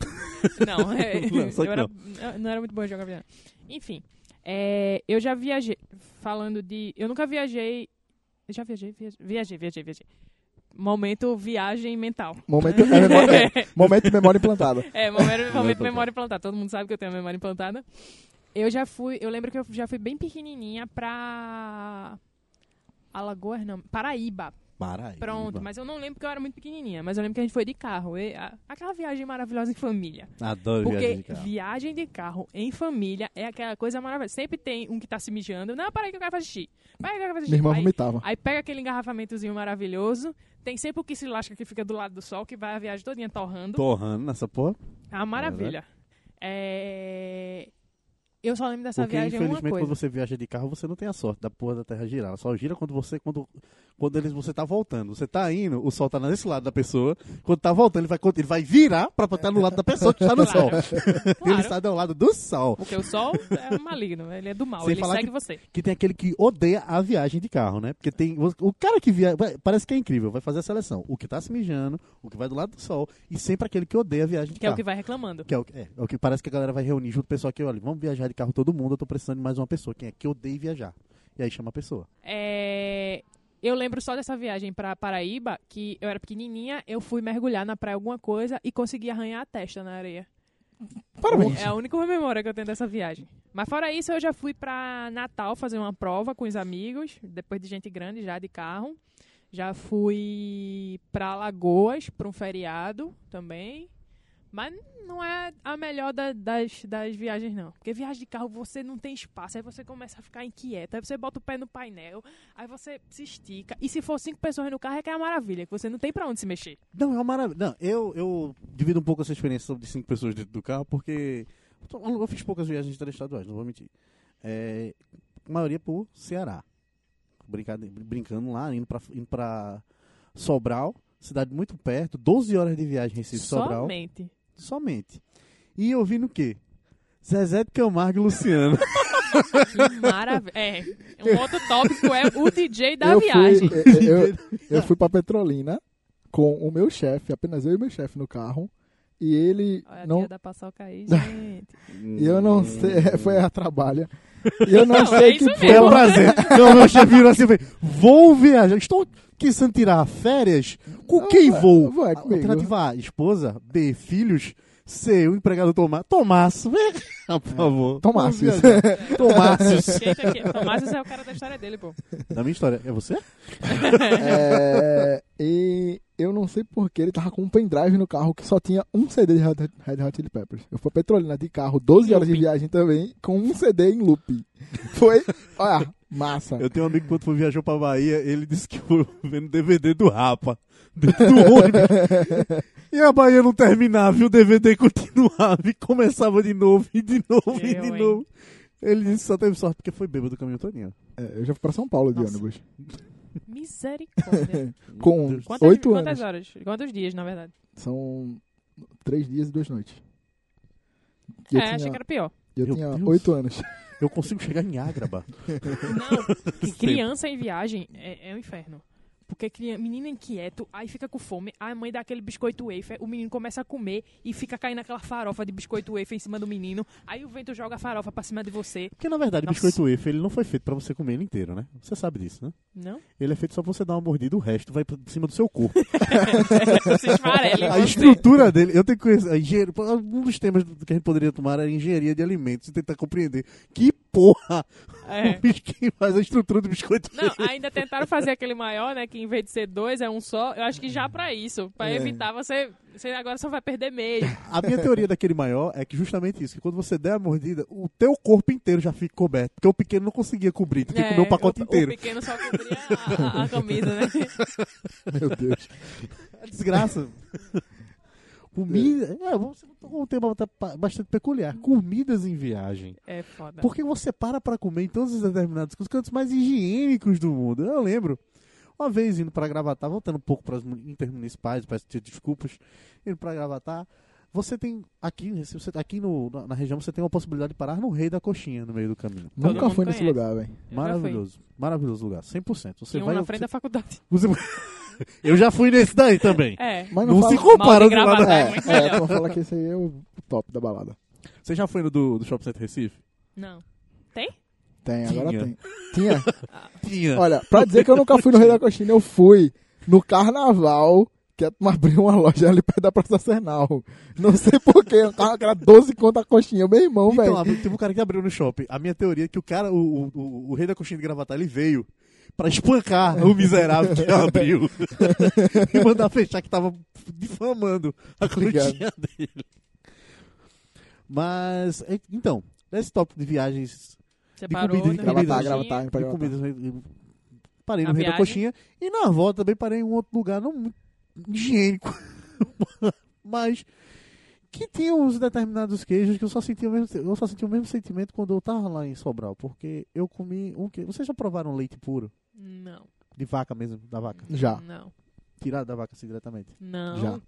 Não, é, Não, eu era, eu não era muito boa em geografia. Enfim, é, eu já viajei, falando de... Eu nunca viajei... Eu já viajei, viajei, viajei, viajei. viajei. Momento viagem mental. Momento, é memória, <laughs> é, momento de memória implantada. É, momento, momento memória implantada. Todo mundo sabe que eu tenho a memória implantada. Eu já fui, eu lembro que eu já fui bem pequenininha pra Alagoas, não, Paraíba. Paraíba. Pronto, mas eu não lembro que eu era muito pequenininha, mas eu lembro que a gente foi de carro. E, a- aquela viagem maravilhosa em família. Adoro Porque viagem de carro. viagem de carro em família é aquela coisa maravilhosa. Sempre tem um que tá se mijando. Não, peraí que eu quero fazer xixi. Peraí que eu quero fazer xixi. Minha irmã Aí- vomitava. Aí pega aquele engarrafamentozinho maravilhoso. Tem sempre o que se lasca que fica do lado do sol, que vai a viagem todinha torrando. Torrando nessa porra. É uma maravilha. É... Eu só lembro dessa Porque, viagem uma infelizmente, coisa. quando você viaja de carro, você não tem a sorte da porra da terra girar. Ela só gira quando você quando, quando eles, você tá voltando. Você tá indo, o sol tá nesse lado da pessoa. Quando tá voltando, ele vai, ele vai virar pra estar no lado da pessoa que está no sol. Claro. <laughs> Ele Claro. está ao lado do sol. Porque o sol é maligno, ele é do mal, Sem ele segue que- você. Que tem aquele que odeia a viagem de carro, né? Porque tem. O cara que viaja. Parece que é incrível, vai fazer a seleção. O que tá se mijando, o que vai do lado do sol. E sempre aquele que odeia a viagem de Que é o carro. que vai reclamando. Que é o, que- é, é o que parece que a galera vai reunir junto o pessoal que, olha, vamos viajar de carro todo mundo, eu tô precisando de mais uma pessoa. Quem é que odeia viajar? E aí chama a pessoa. É, Eu lembro só dessa viagem pra Paraíba, que eu era pequenininha, eu fui mergulhar na praia alguma coisa e consegui arranhar a testa na areia. Parabéns. É a única memória que eu tenho dessa viagem. Mas fora isso, eu já fui pra Natal fazer uma prova com os amigos, depois de gente grande já de carro. Já fui pra Alagoas pra um feriado também. Mas não é a melhor da- das, das viagens, não. Porque viagem de carro você não tem espaço, aí você começa a ficar inquieto, aí você bota o pé no painel, aí você se estica. E se for cinco pessoas no carro, é que é a maravilha, que você não tem pra onde se mexer. Não, é uma maravilha. Não, eu, eu divido um pouco essa experiência de cinco pessoas dentro do carro, porque eu fiz poucas viagens interestaduais, não vou mentir. É, a maioria por Ceará. Brincando, brincando lá, indo pra, indo pra Sobral, cidade muito perto, 12 horas de viagem Recife Sobral. Somente. E eu vi no quê? Zezé de Camargo e Luciano. Que <laughs> maravilha. É, um outro tópico é o DJ da eu viagem. Fui, eu, eu, eu fui pra Petrolina com o meu chefe, apenas eu e meu chefe no carro. E ele Olha a não. da paçoca aí, gente. E <laughs> eu não sei, foi a trabalha. E eu não, Não, sei é que isso É um prazer. Não, meu chefe virou assim, falei, vou viajar. Estou pensando em tirar férias. Com Não, quem vai- vou? vai comigo. Alternativa A, esposa. B, filhos. C, o empregado Tomás. Tomás, vem cá, <laughs> por favor. Tomácios. Viajar. Tomácios. Gente, aqui, Tomás é o cara da história dele, pô. Da minha história. É você? <laughs> É, e eu não, sei porquê, ele tava com um pendrive no carro que só tinha um CD de Red Hot- Chili Peppers. Eu fui Petrolina de carro, 12 horas de viagem também, com um CD em loop. Foi, olha, massa. Eu tenho um amigo que quando foi viajou pra Bahia, ele disse que foi vendo DVD do Rapa. Dentro do ônibus. e a Bahia não terminava, e o DVD continuava e começava de novo, e de novo, e de novo. Ele disse que só teve sorte porque foi bêbado do caminho todinho. É, eu já fui pra São Paulo de Nossa. ônibus. Misericórdia. <laughs> Com. Quantas, oito quantas anos. horas? Quantos dias, na verdade? São três dias e duas noites. E eu é, achei tinha, que era pior. eu Meu tinha oito anos. Eu consigo chegar em Ágraba. Não, <laughs> criança em viagem é, é um inferno. Porque cria- menino inquieto, aí fica com fome, a mãe dá aquele biscoito wafer, o menino começa a comer e fica caindo aquela farofa de biscoito wafer em cima do menino, aí o vento joga a farofa pra cima de você. Porque na verdade o biscoito wafer ele não foi feito pra você comer ele inteiro, né? Você sabe disso, né? Não? Ele é feito só pra você dar uma mordida, o resto vai por cima do seu corpo. <laughs> Esfarela A estrutura dele, eu tenho que conhecer. a engenharia- um dos temas que a gente poderia tomar era engenharia de alimentos e tentar compreender que porra É. faz a estrutura do biscoito. Não, ainda tentaram fazer aquele maior, né? Que em vez de ser dois, é um só. Eu acho que já pra isso. Pra É. evitar você. Você agora só vai perder meio. <laughs> A minha teoria daquele maior é que justamente isso, que quando você der a mordida, o teu corpo inteiro já fica coberto, porque o pequeno não conseguia cobrir, tu tem que É, comer o pacote o, inteiro. O pequeno só cobria a, a- a camisa, né? <laughs> Meu Deus. É <laughs> desgraça. Comida. É, você tocou um tema bastante peculiar. Comidas em viagem. É foda. Porque você para pra comer em todos os determinados os cantos mais higiênicos do mundo. Eu lembro, uma vez indo pra Gravatar, voltando um pouco para as intermunicipais, peço desculpas, indo pra Gravatar, você tem aqui, você, aqui no, na, na região você tem uma possibilidade de parar no Rei da Coxinha no meio do caminho. Todo Nunca fui nesse lugar, velho. Maravilhoso, maravilhoso lugar, 100%. Você Tinha um vai na frente da faculdade. você- <laughs> Eu já fui nesse daí também. É. Mas Não, não, se fala... compara Mal de do lado Gravatar. É, é é, melhor. tu fala que esse aí é o top da balada. Você já foi no do, do Shopping Center Recife? Não. Tem? Tem, agora Tinha. tem. Tinha. <laughs> Tinha. Olha, pra dizer que eu nunca fui no Rei da Coxinha, eu fui no carnaval, que a turma abriu uma loja ali perto da Praça Cernal. Não sei porquê, carro que era 12 conto a coxinha. Meu irmão, velho. Então, teve um cara que abriu no shopping. A minha teoria é que o cara, o, o, o, o rei da coxinha de gravatar, ele veio pra espancar o miserável que <laughs> abriu <laughs> e mandar fechar que tava difamando a Obrigado. coxinha dele. Mas, então, nesse tópico de viagens Você De parou comida, de Rio da gravatar, de comidas, parei no A rei da viagem? coxinha e na volta também parei em um outro lugar não muito higiênico, <laughs> mas que tinha uns determinados queijos que eu só senti o mesmo, eu só senti o mesmo sentimento quando eu tava lá em Sobral, porque eu comi um queijo. Vocês já provaram leite puro Não. de vaca mesmo, da vaca, Já. Não. tirado da vaca assim diretamente? Não. Já.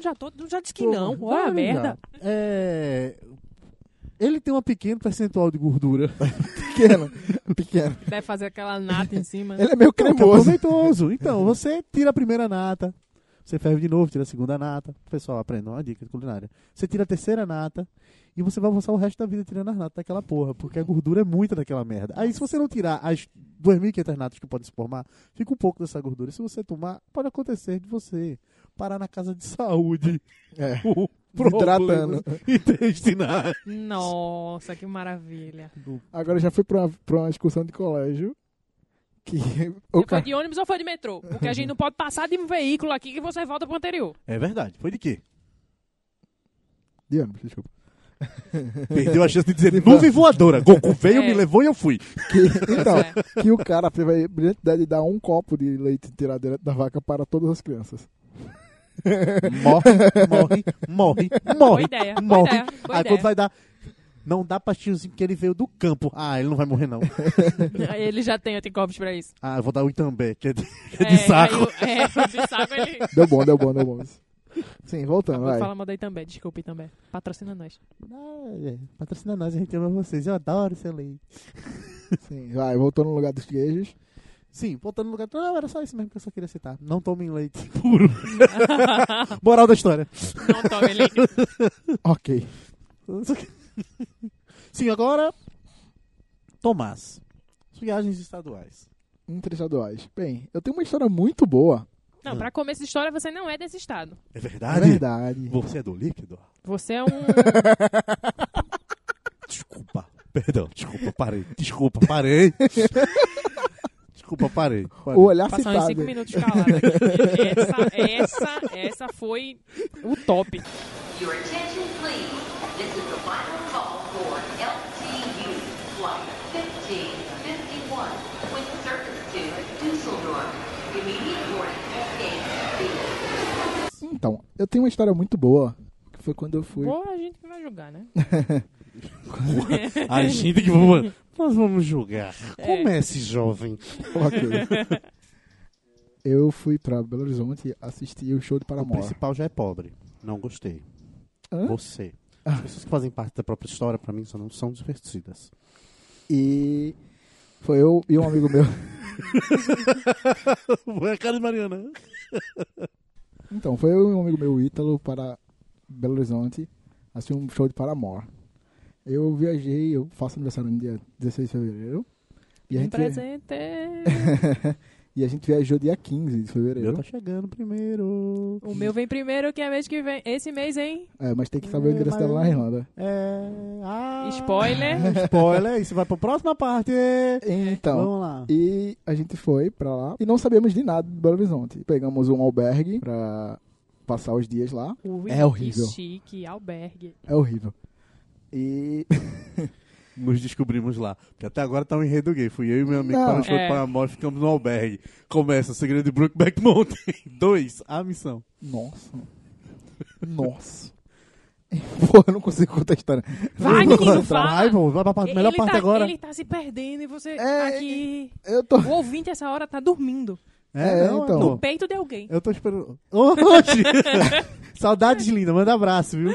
Já, tô, já disse que não. Olha a merda. É, ele tem um pequeno percentual de gordura. Pequeno. Pequeno. Deve fazer aquela nata em cima. Ele é meio é cremoso. Então, você tira a primeira nata, você ferve de novo, tira a segunda nata. Pessoal, aprenda uma dica de culinária. Você tira a terceira nata e você vai passar o resto da vida tirando as natas daquela porra, porque a gordura é muita daquela merda. Aí, se você não tirar as 2.500 natas que podem se formar, fica um pouco dessa gordura. E se você tomar, pode acontecer de você parar na casa de saúde. É. <laughs> com Hidratando. problemas intestinais. Nossa, que maravilha. Agora eu já fui pra uma, pra uma excursão de colégio. Que o foi de ônibus ou foi de metrô? Porque a gente não pode passar de um veículo aqui que você volta pro anterior. É verdade. Foi de quê? De ônibus, desculpa. <laughs> Perdeu a chance de dizer <laughs> nuvem voadora. Goku veio, É. me levou e eu fui. Que- então, É. que o cara teve a brilhante ideia de dar um copo de leite tirado direto da vaca para todas as crianças. Morre, morre, morre, Boa morre. ideia. Boa morre. ideia. Boa Aí ideia. quando vai dar. Não dá pastilhozinho porque ele veio do campo. Ah, ele não vai morrer, não. <laughs> Ele já tem anticorpos pra isso. Ah, eu vou dar o Itambé, que é de, que é de saco. aí o- é, de saco ele. <laughs> Deu bom, deu bom, deu bom. Sim, voltando, Vou vai. falar mal daí também, desculpe também. Patrocina nós. Ah, é. Patrocina nós, a gente ama vocês. Eu adoro seu leite. <laughs> Sim, vai, voltou no lugar dos queijos. Sim, voltando no lugar. Não, era só isso mesmo que eu só queria citar. Não tomem leite puro. Moral da história. Não tome leite. Ok. <laughs> Sim, agora. Tomás. Viagens estaduais. Interestaduais. Bem, eu tenho uma história muito boa. Não, pra começo de história, você não é desse estado. É É verdade? verdade. Você é do líquido? Você é um. <laughs> Desculpa. Perdão, desculpa, parei. Desculpa, parei. <laughs> Desculpa, parei. parei. O olhar Passou uns 5 citado. minutos calado aqui. Essa, essa, essa foi o top. Your attention, please. This is the final call for LTU Flight 1551 with service to Dusseldorf. Immediate boarding at gate B. Então, eu tenho uma história muito boa. Que foi quando eu fui. Pô, a gente que vai julgar, né? <laughs> A gente que vamos. Nós vamos julgar. É. Comece, jovem. <laughs> Ok. eu fui pra Belo Horizonte assistir o show de O Paramore. principal já é pobre. Não gostei. Hã? Você. As pessoas que fazem parte da própria história, pra mim, só não são divertidas. E foi eu e um amigo meu. <laughs> é a cara de Mariana. Então, foi um amigo meu, Ítalo, para Belo Horizonte assistir um show de Paramore. Eu viajei, eu faço aniversário no dia 16 de fevereiro. E Um gente, presente. <laughs> e a gente viajou dia 15 de Eu fevereiro. tô chegando primeiro. O meu vem primeiro que é mês que vem. Esse mês, hein? É, mas tem que saber o endereço dela na Irlanda. É. Ah, Spoiler. <laughs> Spoiler. Isso vai pra próxima parte. Então, Vamos lá. E a gente foi pra lá e não sabíamos de nada de Belo Horizonte. Pegamos um albergue pra passar os dias lá. Ui, É horrível. Que chique, albergue. É horrível. E <laughs> Nos descobrimos lá. Porque até agora tá um enredo gay. Fui eu e meu amigo Não. para É. de Paramore, ficamos no albergue. Começa o segredo de Brookback Mountain. <laughs> Dois, a missão. Nossa. Nossa. <laughs> Porra, eu não consigo contar a história. Vai, Não menino, fala. Vai, pô, vai pra parte, melhor ele parte tá, agora. Ele tá se perdendo e você É, aqui. Eu tô. O ouvinte essa hora tá dormindo. É, então. No peito de alguém. Eu tô esperando. Oxi! <laughs> Saudades, linda. Manda abraço, viu?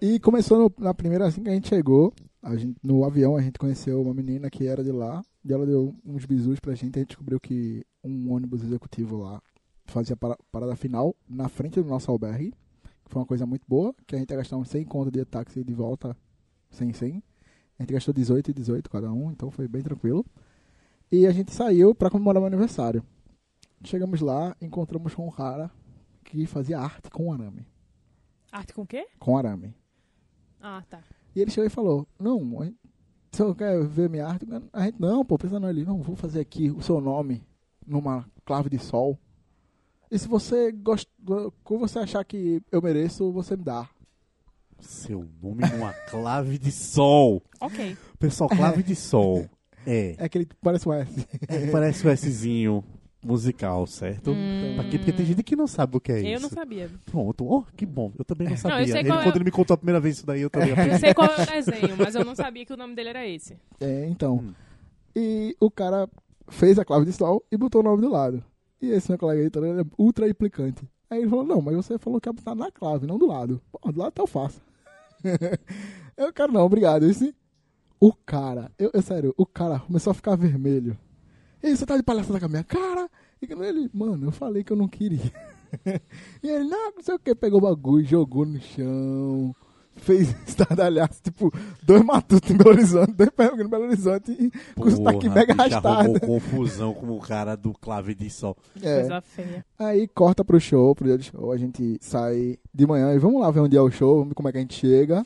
E começou no- na primeira, assim que a gente chegou, a gente, no avião a gente conheceu uma menina que era de lá, e ela deu uns bisus pra gente, e a gente descobriu que um ônibus executivo lá fazia para- parada final na frente do nosso albergue, que foi uma coisa muito boa, que a gente ia gastar uns 100 conto de táxi de volta, sem 100. A gente gastou 18 e 18 cada um, então foi bem tranquilo. E a gente saiu pra comemorar meu aniversário. Chegamos lá, encontramos com um cara que fazia arte com arame. Arte com o quê? Com arame. Ah, tá. E ele chegou e falou: Não, você não quer ver minha arte? A gente, não, pô, pensa não. Ele, não, vou fazer aqui o seu nome numa clave de sol. E se você gosta, quando você achar que eu mereço, você me dá. Seu nome numa <laughs> clave de sol. Ok. Pessoal, clave de sol. <laughs> É. É aquele que parece um S. é parece o Szinho musical, certo? Hum. Pra quê? Porque tem gente que não sabe o que é Eu isso. não sabia. Pronto. Oh, que bom. Eu também não eu sabia. sei ele, é quando o- ele me contou a primeira vez isso daí, eu também <laughs> Eu aprendi. sei qual é o <laughs> desenho, mas eu não sabia que o nome dele era esse. É, então. Hum. E o cara fez a clave de sol e botou o nome do lado. E esse meu colega aí, tá, ele é ultra implicante. Aí ele falou, não, mas você falou que ia botar na clave, não do lado. Pô, do lado até eu faço. eu, cara, não, obrigado. Esse, o cara, eu, eu, sério, o cara começou a ficar vermelho. E você tá de palhaçada com a minha cara? E que ele, mano, eu falei que eu não queria. <laughs> e ele, não, não sei o que, pegou o bagulho, jogou no chão, fez <laughs> estardalhaço, tipo, dois matutos em Belo Horizonte, dois perguntas em Belo Horizonte, e com sotaque mega bicho, arrumou arrastado. confusão com o cara do clave de sol. É. Coisa feia. Aí corta pro show, pro dia do show, a gente sai de manhã e vamos lá ver onde é o show, vamos ver como é que a gente chega.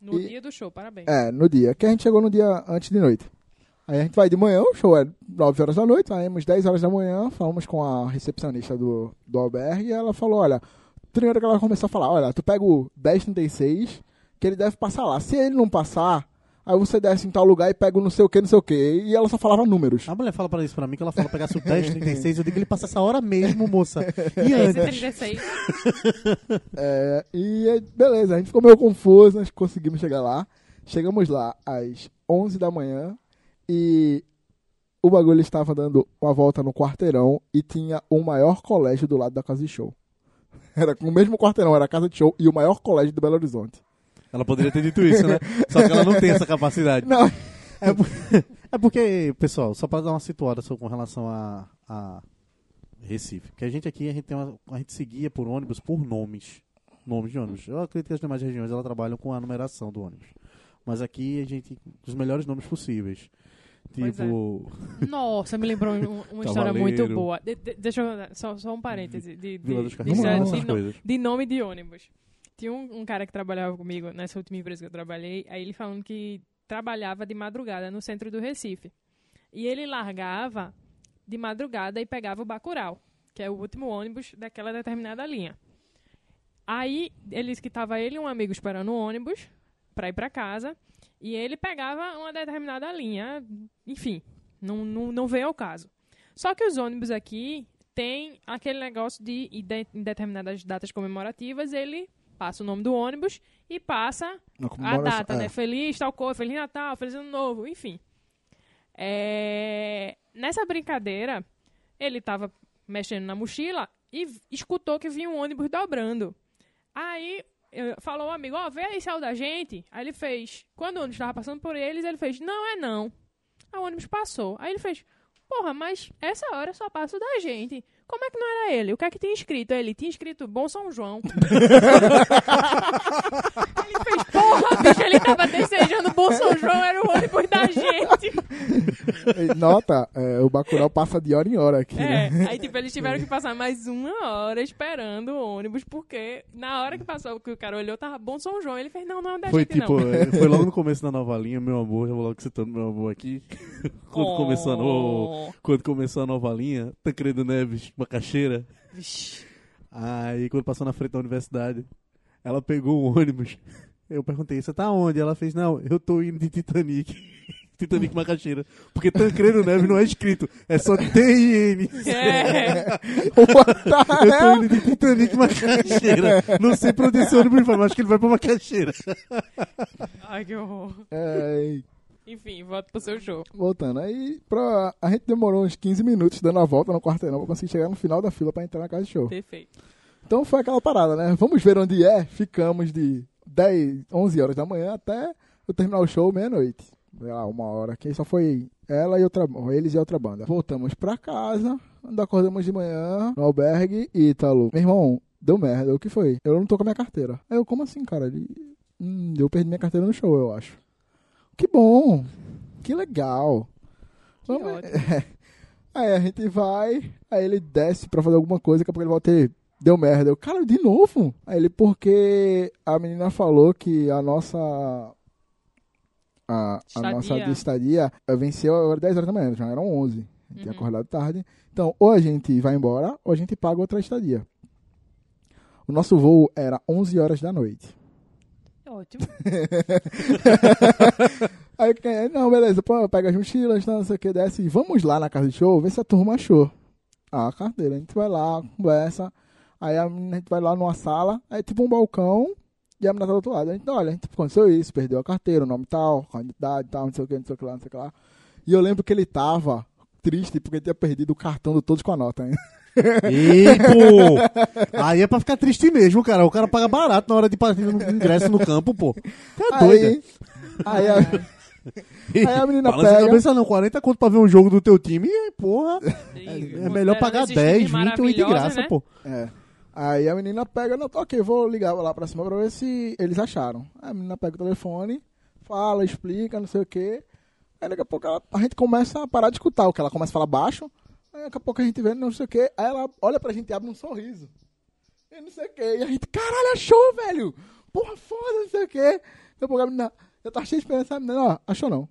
No E- dia do show, parabéns. É, no dia, que a gente chegou no dia antes de noite. Aí a gente vai de manhã, o show é 9 horas da noite, saímos 10 horas da manhã, falamos com a recepcionista do, do albergue e ela falou, olha, primeiro que ela começou a falar, olha, tu pega o 1036, que ele deve passar lá. Se ele não passar, aí você desce em tal lugar e pega o não sei o que, não sei o que. E ela só falava números. A mulher fala pra isso pra mim, que ela fala pegasse o 10, 36, <laughs> eu digo que ele passa essa hora mesmo, moça. <laughs> E antes? 36. <laughs> É, e beleza, a gente ficou meio confuso, nós conseguimos chegar lá. Chegamos lá às 11 da manhã e o bagulho estava dando uma volta no quarteirão e tinha o maior colégio do lado da casa de show. <laughs> Era com o mesmo quarteirão, era a casa de show e o maior colégio do Belo Horizonte. Ela poderia ter dito isso, né? Só que ela não tem essa capacidade. Não, É, por- é porque, pessoal, só para dar uma situada só com relação a, a Recife, que a gente aqui a gente tem uma, a gente seguia por ônibus por nomes, nomes de ônibus. Eu acredito que as demais regiões elas trabalham com a numeração do ônibus, mas aqui a gente os melhores nomes possíveis, É. tipo Nossa, me lembrou um- <laughs> uma história muito boa. De- de- deixa eu. Só, só um parêntese. De, de, nome de ônibus. Tinha um, um cara que trabalhava comigo nessa última empresa que eu trabalhei, aí ele falando que trabalhava de madrugada no centro do Recife. E ele largava de madrugada e pegava o Bacurau, que é o último ônibus daquela determinada linha. Aí, ele disse que estava ele e um amigo esperando o ônibus para ir para casa, e ele pegava uma determinada linha, enfim, não, não, não veio ao caso. Só que os ônibus aqui tem aquele negócio de, em de- em determinadas datas comemorativas, ele passa o nome do ônibus e passa a data, é. né? Feliz tal coisa, Feliz Natal, Feliz Ano Novo, enfim. É, Nessa brincadeira, ele tava mexendo na mochila e escutou que vinha um ônibus dobrando. Aí falou amigo, ó, vê aí o da gente. Aí ele fez, quando o ônibus estava passando por eles, ele fez, não é não. Aí o ônibus passou. Aí ele fez, porra, mas essa hora só passa da gente. Como é que não era ele? O que é que tinha escrito? Ele tinha escrito Bom São João. <laughs> ele fez, porra, bicho, ele tava desejando Bom São João, era o ônibus da gente. <laughs> Nota, é, o Bacurau passa de hora em hora aqui, É, né? aí tipo, eles tiveram que passar mais uma hora esperando o ônibus, porque na hora que passou, que o cara olhou, tava Bom São João. Ele fez, não, não é o da Foi gente tipo, não. é, foi logo no começo da nova linha, meu amor, já vou logo citando meu amor aqui. <laughs> quando, Oh. começou a no- quando começou a nova linha, Tancredo Neves, macaxeira. Vixe. Aí quando passou na frente da universidade, ela pegou um ônibus. Eu perguntei, você tá onde? Ela fez, não, eu tô indo de Titanic. <laughs> Titanic Macaxeira. Porque Tancredo Neves não é escrito, é só T-I-N. É. <laughs> Eu tô indo de Titanic Macaxeira. <laughs> Não sei pra onde esse ônibus vai, mas acho que ele vai pra Macaxeira. Ai, que horror. É, Enfim, volta pro seu show. voltando, aí pra, a gente demorou uns 15 minutos dando a volta no quarteirão pra conseguir chegar no final da fila pra entrar na casa de show. Perfeito. Então foi aquela parada, né? Vamos ver onde é. Ficamos de 10, 11 horas da manhã até eu terminar o show meia-noite. Lá, uma hora. Aqui só foi ela e outra, eles e outra banda. Voltamos pra casa, acordamos de manhã no albergue e Ítalo. Meu irmão, deu merda. O que foi? Eu não tô com a minha carteira. Aí eu, como assim, cara? Ele, hum, eu perdi minha carteira no show, eu acho. Que bom. Que legal. Que Vamos- ótimo. <laughs> Aí a gente vai, aí ele desce pra fazer alguma coisa, daqui a pouco ele volta e deu merda. Eu, cara, de novo? Aí ele, porque a menina falou que a nossa. A, a nossa estadia eh, venceu agora 10 horas da manhã, já eram 11. A gente tinha Uhum. acordado tarde. Então, ou a gente vai embora, ou a gente paga outra estadia. O nosso voo era 11 horas da noite. Ótimo. <laughs> Aí, quem- não, beleza, pô, pega as mochilas, não sei o que, desce e vamos lá na casa de show, ver se a turma achou. Ah, a carteira. A gente vai lá, conversa. Aí a, gente vai lá numa sala, aí tipo um balcão, e a menina tá do outro lado. A gente, olha, a gente aconteceu isso, perdeu a carteira, o nome tal, a idade tal, não sei o que, não sei o que lá, não sei o que lá. E eu lembro que ele tava triste porque tinha perdido o cartão do Todos com a Nota, hein? Ei, pô! <laughs> Aí é pra ficar triste mesmo, cara. O cara paga barato na hora de partir no ingresso no campo, pô. Tá doido. Aí, aí, a, aí a menina Balança a pega. cabeça não, 40 conto pra ver um jogo do teu time, e, porra, é Considerando melhor pagar esses 10, times 20 ou ir de graça, né? pô. É. Aí a menina pega, não, ok, vou ligar lá pra cima pra ver se eles acharam. Aí a menina pega o telefone, fala, explica, não sei o quê. Aí daqui a pouco ela- a gente começa a parar de escutar, o que ela começa a falar baixo. Aí daqui a pouco a gente vê, não sei o quê. Aí ela olha pra gente e abre um sorriso. E não sei o quê. E a gente, caralho, achou, velho! Porra, foda, não sei o quê. Daqui a pouco a menina, eu tava cheio de esperança, a menina, ó, achou não.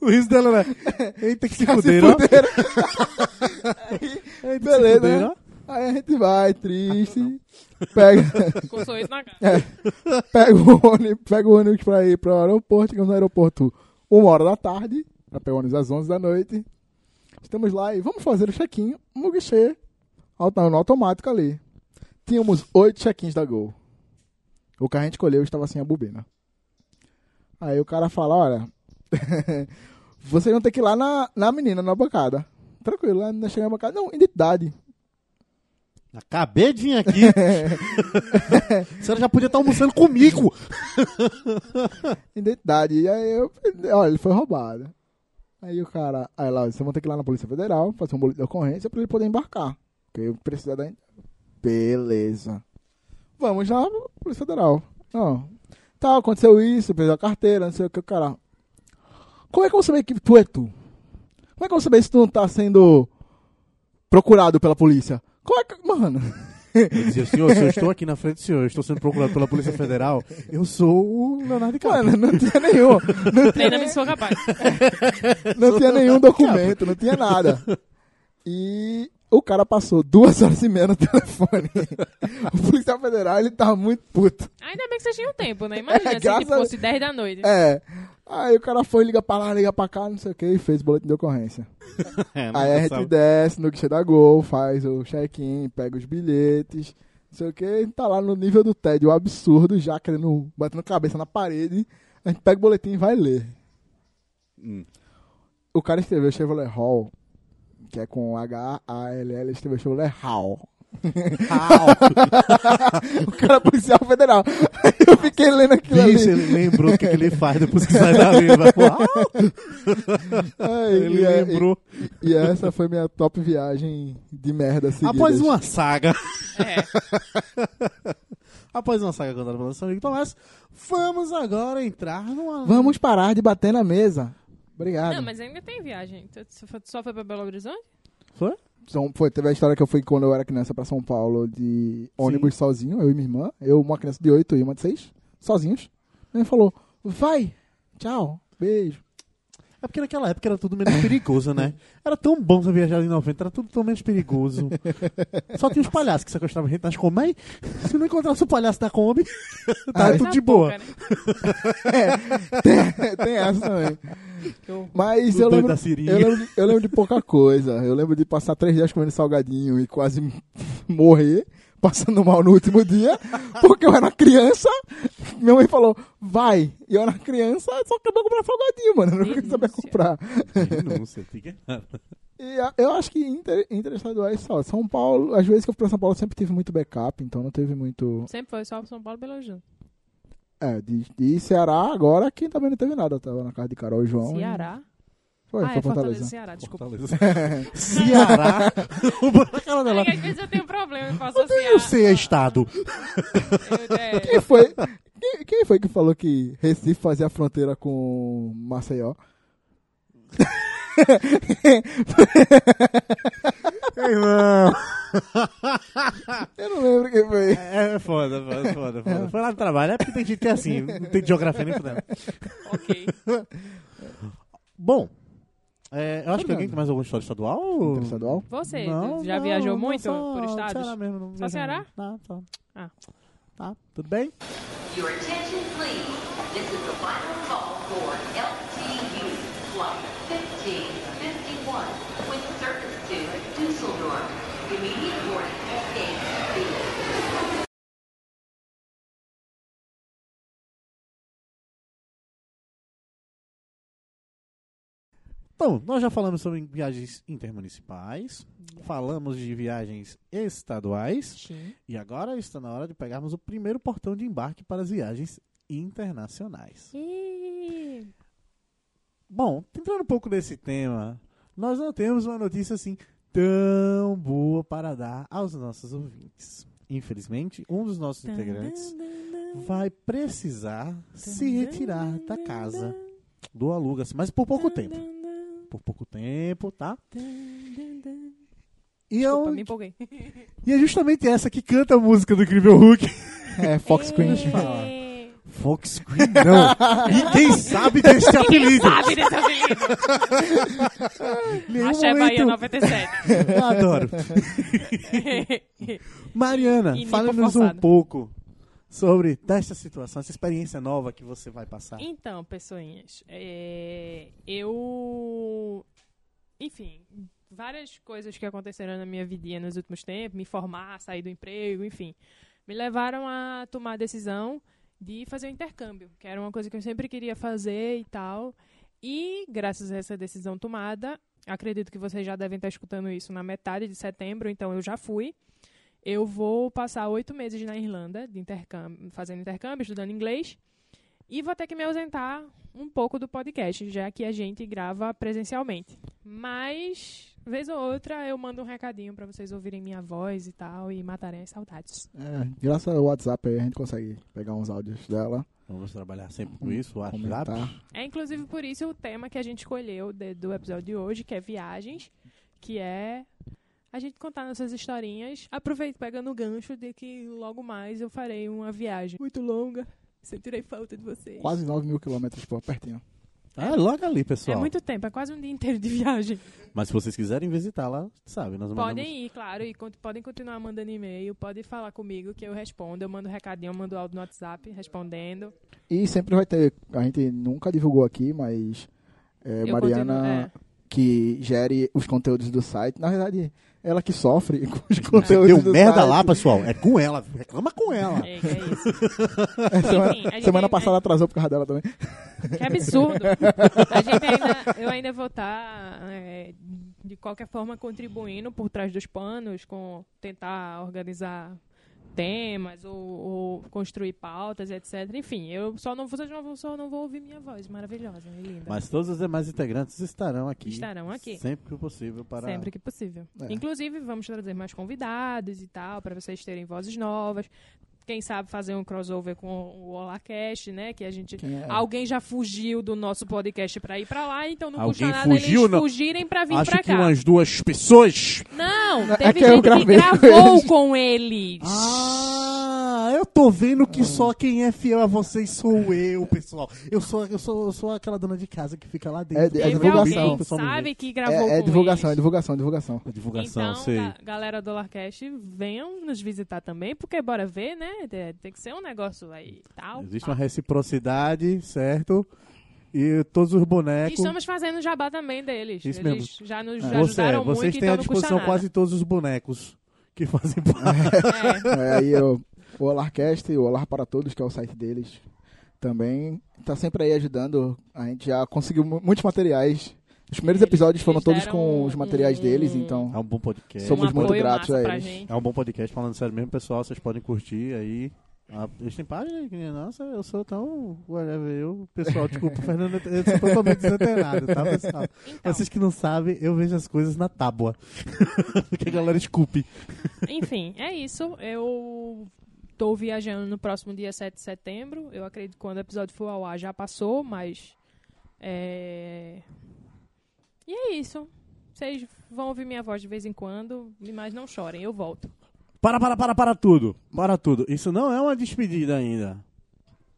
O riso dela, né? Eita, que se fuderam. ó. Aí, beleza, fuderam, né? Aí a gente vai, triste, pega... Com sorriso na cara. É. pega o ônibus, pega o ônibus pra ir pro aeroporto, chegamos no aeroporto uma hora da tarde, pra pegar o ônibus às 11 da noite. Estamos lá e vamos fazer o check-in no guichê, no automático ali. Tínhamos oito check-ins da Gol. O que a gente escolheu estava sem a bobina. Aí o cara fala, olha, <laughs> vocês vão ter que ir lá na, na menina, na bancada. Tranquilo, lá nós chegamos na bancada. Não, identidade. Acabei de vir aqui. <laughs> A senhora já podia estar almoçando comigo. <laughs> identidade. E aí eu, olha, ele foi roubado. Aí o cara, aí lá, vocês vão ter que ir lá na Polícia Federal, fazer um boletim de ocorrência pra ele poder embarcar. Porque precisa da. Beleza. Vamos lá na Polícia Federal. Não. Tá, aconteceu isso, perdeu a carteira, não sei o que, o cara. Como é que eu vou saber que tu é tu? Como é que eu vou saber se tu não tá sendo procurado pela polícia? Como é que. Mano. Eu dizia, senhor, se eu estou aqui na frente do senhor, eu estou sendo procurado pela Polícia Federal, eu sou o Leonardo DiCaprio. Mano, não tinha nenhum. Não Treina-me se for capaz. <laughs> Não tinha nenhum documento, não tinha nada. E o cara passou duas horas e meia no telefone. <laughs> O policial federal, ele tava muito puto. Ainda bem que vocês tinham tempo, né? Imagina <laughs> É, se graças tipo, a- fosse 10 da noite. É. Aí o cara foi, liga pra lá, liga pra cá, não sei o que, e fez boletim de ocorrência. <laughs> É, não Aí a gente sabe. desce no guichê da Gol, faz o check-in, pega os bilhetes, não sei o que, e tá lá no nível do tédio absurdo, já querendo, batendo cabeça na parede. A gente pega o boletim e vai ler. Hum. O cara escreveu Chevrolet Hall, que é com H-A-L-L, ele escreveu Chevrolet Hall. o cara é policial federal. Aí eu fiquei lendo aquilo ali. Bicho, ele lembrou o que, que ele faz depois que sai vai pro "Ah!" Ele e, é- lembrou. e, e essa foi minha top viagem de merda seguidas. Após uma saga. É. <laughs> Após uma saga contada pelo nosso amigo Tomás, vamos agora entrar numa. Vamos parar de bater na mesa. Obrigado. Não, mas ainda tem viagem. Tu tu só- foi pra Belo Horizonte? Foi? Então, foi, teve a história que eu fui quando eu era criança pra São Paulo de ônibus sozinho, eu e minha irmã. Eu, uma criança de 8 e uma de 6, sozinhos. Ele falou, vai, tchau, beijo. É porque naquela época era tudo menos perigoso, né? Era tão bom você viajar em 90, era tudo tão menos perigoso. Só tinha os palhaços que sequestravam gente nas Kombi. Aí, Se não encontrasse o palhaço da Kombi, <laughs> tá Ah, tudo de boa. <laughs> boca, né? tem, tem essa também. Mas eu lembro, eu, lembro, eu lembro de pouca coisa. Eu lembro de passar três dias comendo salgadinho e quase <laughs> morrer, passando mal no último dia, porque eu era criança. Minha mãe falou, vai. E eu era criança, só queria comprar salgadinho, mano. Eu não queria saber Denúncia. comprar. Denúncia, fica errado. E a- eu acho que inter, interestaduais só. São Paulo, às vezes que eu fui pra São Paulo, eu sempre tive muito backup, então não teve muito. Sempre foi só São Paulo e Belo Horizonte. É, de, de Ceará, agora quem também não teve nada. Eu tava na casa de Carol e João. e- Ceará? Foi, ah, foi é Fortaleza, Fortaleza. Ceará, desculpa. Fortaleza. <laughs> Ceará. a cara dela. É que às vezes eu tenho problema, eu faço assim. eu sei é estado? eu- é, Quem foi, quem, quem foi que falou que Recife fazia fronteira com Maceió? Irmão. <laughs> Eu não lembro quem foi. É, é foda, foda, foda, foda. Foi lá no trabalho, é porque tem gente que é assim, não tem geografia nem fudendo. ok. Bom, é, eu acho que alguém tem mais alguma história estadual? ou- Interestadual? Você Não, já não, viajou muito só por estados? Ceará mesmo, não Só Ceará? não. Não, só. Ah. Tá, tudo bem? Your attention, please. This is the final call for LTU Flight 1551 with service to Dusseldorf. Immediate boarding at gate B. Bom, nós já falamos sobre viagens intermunicipais, falamos de viagens estaduais Sim. e agora está na hora de pegarmos o primeiro portão de embarque para as viagens internacionais. Bom, entrando um pouco nesse tema, nós não temos uma notícia assim tão boa para dar aos nossos ouvintes. Infelizmente, um dos nossos integrantes vai precisar se retirar da casa do aluga-se, mas por pouco tempo. Por pouco tempo, tá? E, Desculpa, eu, me empolguei. e é justamente essa que canta a música do Incrível Hulk. É, Fox Queen. Fox Screen, não. Ninguém sabe desse apelido. Sabe desse apelido? <laughs> Axé Bahia momento- 97. Eu adoro. <laughs> Mariana, Nico fale-nos um pouco sobre desta situação, essa experiência nova que você vai passar. Então, pessoinhas, é, eu. Enfim, várias coisas que aconteceram na minha vidinha nos últimos tempos, me formar, sair do emprego, enfim, me levaram a tomar a decisão de fazer o intercâmbio, que era uma coisa que eu sempre queria fazer e tal. E, graças a essa decisão tomada, acredito que vocês já devem estar escutando isso na metade de setembro, então eu já fui. Eu vou passar oito meses na Irlanda, de intercâmbio, fazendo intercâmbio, estudando inglês. E vou ter que me ausentar um pouco do podcast, já que a gente grava presencialmente. Mas, vez ou outra, eu mando um recadinho pra vocês ouvirem minha voz e tal e matarem as saudades. É, graças ao WhatsApp aí a gente consegue pegar uns áudios dela, Vamos trabalhar sempre com isso, o WhatsApp. É inclusive por isso o tema que a gente escolheu de- do episódio de hoje, que é viagens, que é a gente contar nossas historinhas. Aproveito pegando o gancho de que logo mais eu farei uma viagem muito longa. Sentirei falta de vocês. Quase 9 mil quilômetros, pô, pertinho. Ah, logo ali, pessoal. É muito tempo, é quase um dia inteiro de viagem. Mas se vocês quiserem visitar lá, sabe, nós mandamos... Podem ir, claro, e cont- podem continuar mandando e-mail, podem falar comigo que eu respondo. Eu mando recadinho, eu mando áudio no WhatsApp respondendo. E sempre vai ter, a gente nunca divulgou aqui, mas é, Mariana, continuo- é. que gere os conteúdos do site, na verdade, ela que sofre com os <laughs> conteúdos Deu do merda site. lá, pessoal. É com ela. Reclama com ela. É, que é isso. <laughs> É, semana Enfim, semana ainda- passada atrasou por causa dela também. Que absurdo. <laughs> A gente ainda, eu ainda vou estar, de qualquer forma, contribuindo por trás dos panos, com tentar organizar temas ou, ou construir pautas, etc. Enfim, eu só não, vocês não, só não vão ouvir minha voz maravilhosa e linda. Mas todos os demais integrantes estarão aqui. Estarão aqui. Sempre que possível para... Sempre que possível. É. Inclusive, vamos trazer mais convidados e tal, para vocês terem vozes novas. Quem sabe fazer um crossover com o Olacast, né? Que a gente. É? Alguém já fugiu do nosso podcast pra ir pra lá, então não Alguém custa nada fugiu, eles não? fugirem pra vir Acho pra que cá. umas duas pessoas... Não, É teve que eu gente que gravei com gravou com eles. Ah, eu tô vendo que só quem é fiel a vocês sou eu, pessoal. Eu sou, eu sou, eu sou aquela dona de casa que fica lá dentro. É- é divulgação. sabe, que gravou É, é com divulgação, é divulgação, divulgação. A divulgação, Então, sei. ga- galera do Larcast, venham nos visitar também, porque bora ver, né? Tem- Tem que ser um negócio aí tal. Existe uma reciprocidade, certo? E todos os E bonecos. estamos fazendo jabá também deles. Isso Eles já nos já Você, ajudaram vocês muito, têm à então custa disposição quase todos os bonecos que fazem parte. É. <laughs> É, aí eu, o Olarcast, o Olar para Todos, que é o site deles, também tá sempre aí ajudando. A gente já conseguiu mu- muitos materiais. Os primeiros Eles- episódios foram eles todos com os materiais um- deles, então É um bom podcast. Somos um muito gratos a eles. É um bom podcast, falando sério mesmo, pessoal. Vocês podem curtir aí. Ah, eles têm página? que- Nossa, eu sou tão. Whatever, eu. Pessoal, desculpa, <laughs> Fernando, eu sou totalmente desantenado, tá, pessoal? Então, Vocês que não sabem, eu vejo as coisas na tábua. <laughs> que a galera esculpe. enfim, é isso. Eu tô viajando no próximo dia 7 de setembro. Eu acredito que quando o episódio for ao ar já passou, mas. É... E é isso. Vocês vão ouvir minha voz de vez em quando, mas não chorem, eu volto. Para, para, para, para tudo. Para tudo. Isso não é uma despedida ainda.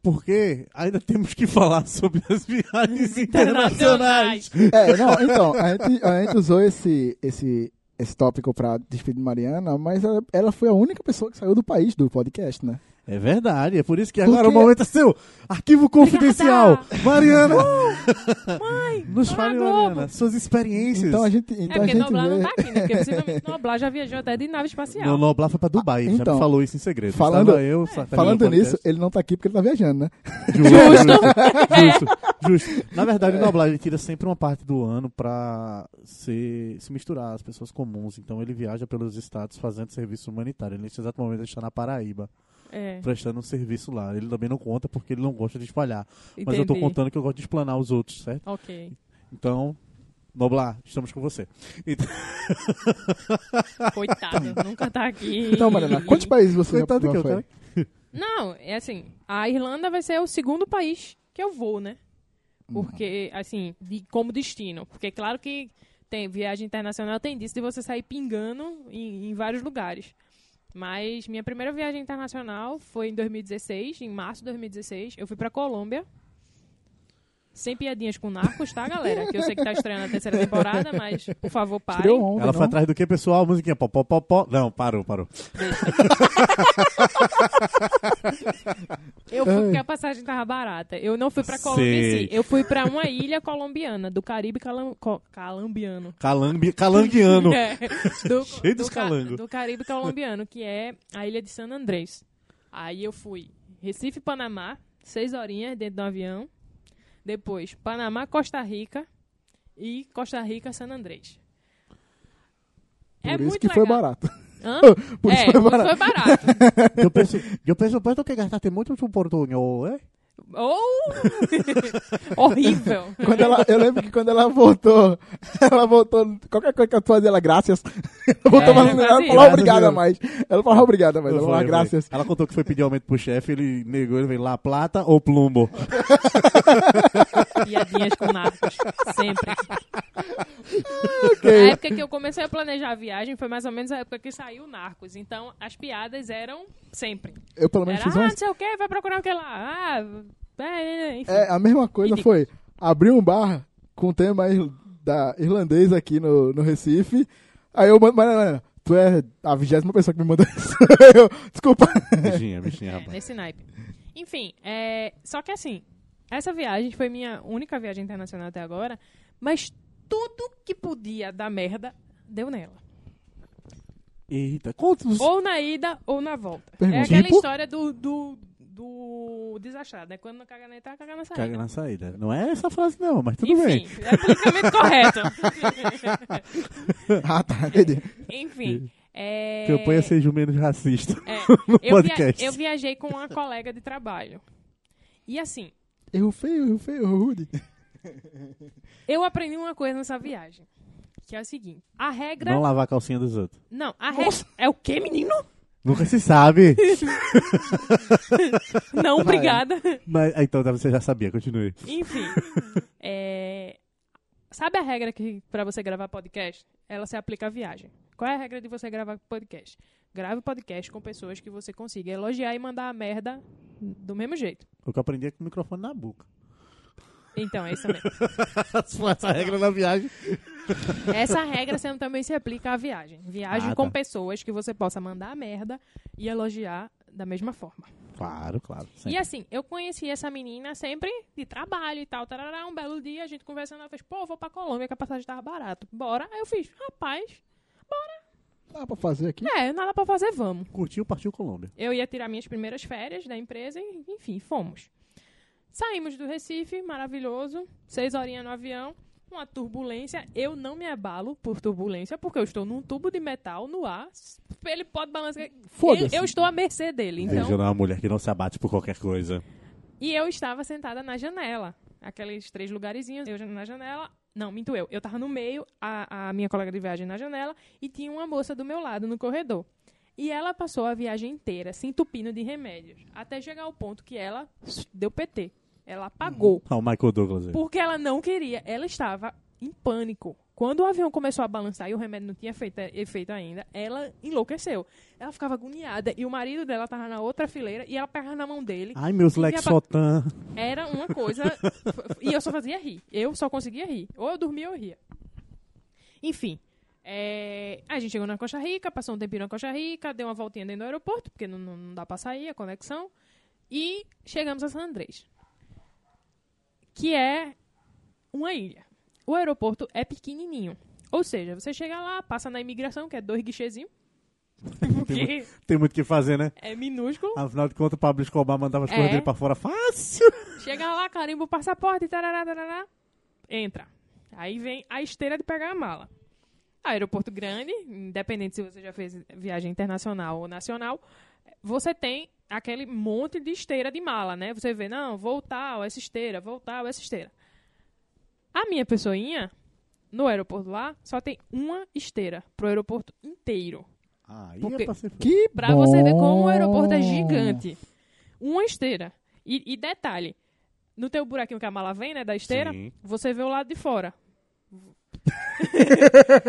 Porque ainda temos que <laughs> falar sobre as viagens internacionais. É, não, então, a gente, a gente usou esse, esse, esse tópico pra despedir de Mariana, mas ela, ela foi a única pessoa que saiu do país do podcast, né? É verdade, é por isso que agora Porque- o momento é seu. Arquivo confidencial. Mariana, Mãe, <laughs> nos tô fale. Mariana, suas experiências. Então a gente, É então a porque gente Noblar não vê... tá aqui, né? Porque possivelmente <laughs> Noblar já viajou até de nave espacial. No Noblar foi pra Dubai, já Então, me falou isso em segredo. falando- Estava eu, Satanás, Falando nisso, ele não tá aqui porque ele tá viajando, né? Justo, <laughs> justo. Na verdade, o Noblar ele tira sempre uma parte do ano pra se, se misturar às pessoas comuns. Então ele viaja pelos estados fazendo serviço humanitário. Nesse exato momento ele está na Paraíba, É, prestando um serviço lá. Ele também não conta porque ele não gosta de espalhar. Mas eu tô entendi. contando que eu gosto de explanar os outros, certo? Ok. Então, Noblar, estamos com você. Então, <laughs> Coitado, nunca tá aqui. Então, Mariana, quantos países você Coitado já que eu, foi? cara. Não, é assim, a Irlanda vai ser o segundo país que eu vou, né? Porque, assim, de, como destino. Porque, claro que tem viagem internacional tem disso de você sair pingando em, em vários lugares. Mas minha primeira viagem internacional foi em 2016, em março de 2016. Eu fui pra Colômbia. Sem piadinhas com narcos, tá, galera? Que eu sei que tá estreando a terceira temporada, mas, por favor, parem. Tirou onda, Ela não? foi atrás do que, pessoal? Musiquinha pó, pó, pó, pó. Não, parou, parou. Eu fui porque a passagem tava barata. Eu não fui pra Colômbia. Eu fui pra uma ilha colombiana, do Caribe calam, co- calambiano. Calambi, calanguiano. <laughs> É, do, <laughs> Cheio dos do, calangos. do Caribe colombiano, que é a ilha de San Andrés. Aí eu fui Recife, Panamá, seis horinhas dentro do avião. Depois, Panamá, Costa Rica e Costa Rica, San Andrés. Por é isso muito que foi legal. barato. Hã? <laughs> Por isso é, foi muito barato. foi barato. Eu penso, eu penso, que gastaste muito en portuñol, ¿eh? Oh! <laughs> Horrível. Quando ela, eu lembro que quando ela voltou, <laughs> ela voltou, qualquer coisa que eu fazia, ela graças. Ela voltou É, ela falou isso. obrigada Graças, mais. Ela falou obrigada mais, ela falou graças. Ela contou que foi pedir aumento pro chefe, ele negou, ele veio lá, plata ou plumbo? <laughs> Piadinhas com narcos. Sempre. Ok. A época que eu comecei a planejar a viagem foi mais ou menos a época que saiu o Narcos. Então, as piadas eram sempre. Eu pelo menos Era, fiz ah, uma. não sei o que, vai procurar o que lá. Ah, é, enfim. É, a mesma coisa foi abrir um bar com tema da irlandês aqui no, no Recife. Aí eu mando, Mariana, tu é a vigésima pessoa que me manda <laughs> isso. Eu, desculpa. Bichinha, bichinha, É, rapaz. nesse naipe. Enfim, é, só que assim, essa viagem foi minha única viagem internacional até agora, mas tudo que podia dar merda, deu nela. Eita, quantos... Ou na ida ou na volta. Pergunta. É aquela Tipo? história do, do, do desastrado, né? Quando não caga na entrada, caga na saída. Caga na saída. Não é essa frase não, mas tudo bem. Enfim, é politicamente correto. <laughs> ah, tá, entendi. Enfim. É... Campanha seja o menos racista. é, <laughs> no eu, via- podcast. eu viajei com uma colega de trabalho. E assim, Erro feio, erro feio, erro rude. <laughs> eu aprendi uma coisa nessa viagem. Que é o seguinte: a regra. Não lavar a calcinha dos outros. Não, a regra. É o quê, menino? Nunca se sabe. <laughs> Não, obrigada. mas, ah, então você já sabia, continue. Enfim. é, Sabe a regra que pra você gravar podcast? Ela se aplica à viagem. Qual é a regra de você gravar podcast? Grave podcast com pessoas que você consiga elogiar e mandar a merda do mesmo jeito. O que eu aprendi é com o microfone na boca. Então, é isso mesmo. <laughs> Essa regra na viagem. Essa regra também se aplica à viagem. Viagem Ah, com tá. pessoas que você possa mandar merda e elogiar da mesma forma. Claro, claro. E sempre. assim, eu conheci essa menina sempre de trabalho e tal, tarará, um belo dia, a gente conversando, ela fez, pô, vou pra Colômbia que a passagem tava barato. Bora. Aí eu fiz, rapaz, Dá pra fazer aqui? é, nada pra fazer, vamos. Curtiu, partiu Colômbia. Eu ia tirar minhas primeiras férias da empresa e, enfim, fomos. Saímos do Recife, maravilhoso, seis horinhas no avião, uma turbulência. Eu não me abalo por turbulência, porque eu estou num tubo de metal no ar. Ele pode balançar. Eu, Foda-se. eu estou à mercê dele, então. Veja, não é uma mulher que não se abate por qualquer coisa. E eu estava sentada na janela. Aqueles três lugarzinhos, eu na janela. Não, minto eu. Eu tava no meio, a, a minha colega de viagem na janela, e tinha uma moça do meu lado no corredor. E ela passou a viagem inteira se entupindo de remédios. Até chegar ao ponto que ela deu PT. Ela apagou. Ah, o Michael Douglas aí. Porque ela não queria. Ela estava em pânico. Quando o avião começou a balançar e o remédio não tinha feito, efeito ainda, ela enlouqueceu. Ela ficava agoniada. E o marido dela estava na outra fileira e ela pegava na mão dele. Ai, meus Lexotan. Era uma coisa. <laughs> e eu só fazia rir. Eu só conseguia rir. Ou eu dormia ou eu ria. Enfim. é, A gente chegou na Costa Rica, passou um tempinho na Costa Rica, deu uma voltinha dentro do aeroporto, porque não, não, não dá pra sair a conexão. E chegamos a San Andrés. Que é uma ilha. O aeroporto é pequenininho. Ou seja, você chega lá, passa na imigração, que é dois guichezinhos. Tem muito o que fazer, né? é minúsculo. Afinal de contas, o Pablo Escobar mandava as É. coisas dele pra fora fácil. <laughs> Chega lá, carimba o passaporte, tarará, tarará, entra. Aí vem a esteira de pegar a mala. Aeroporto grande, independente se você já fez viagem internacional ou nacional, você tem aquele monte de esteira de mala, né? Você vê, não, voltar essa esteira, voltar essa esteira. A minha pessoinha, no aeroporto lá, só tem uma esteira pro aeroporto inteiro. Aí Porque- é pra ser... Que Pra você ver como o aeroporto é bom. gigante. Uma esteira. E, e detalhe, no teu buraquinho que a mala vem, né, da esteira, Sim. você vê o lado de fora.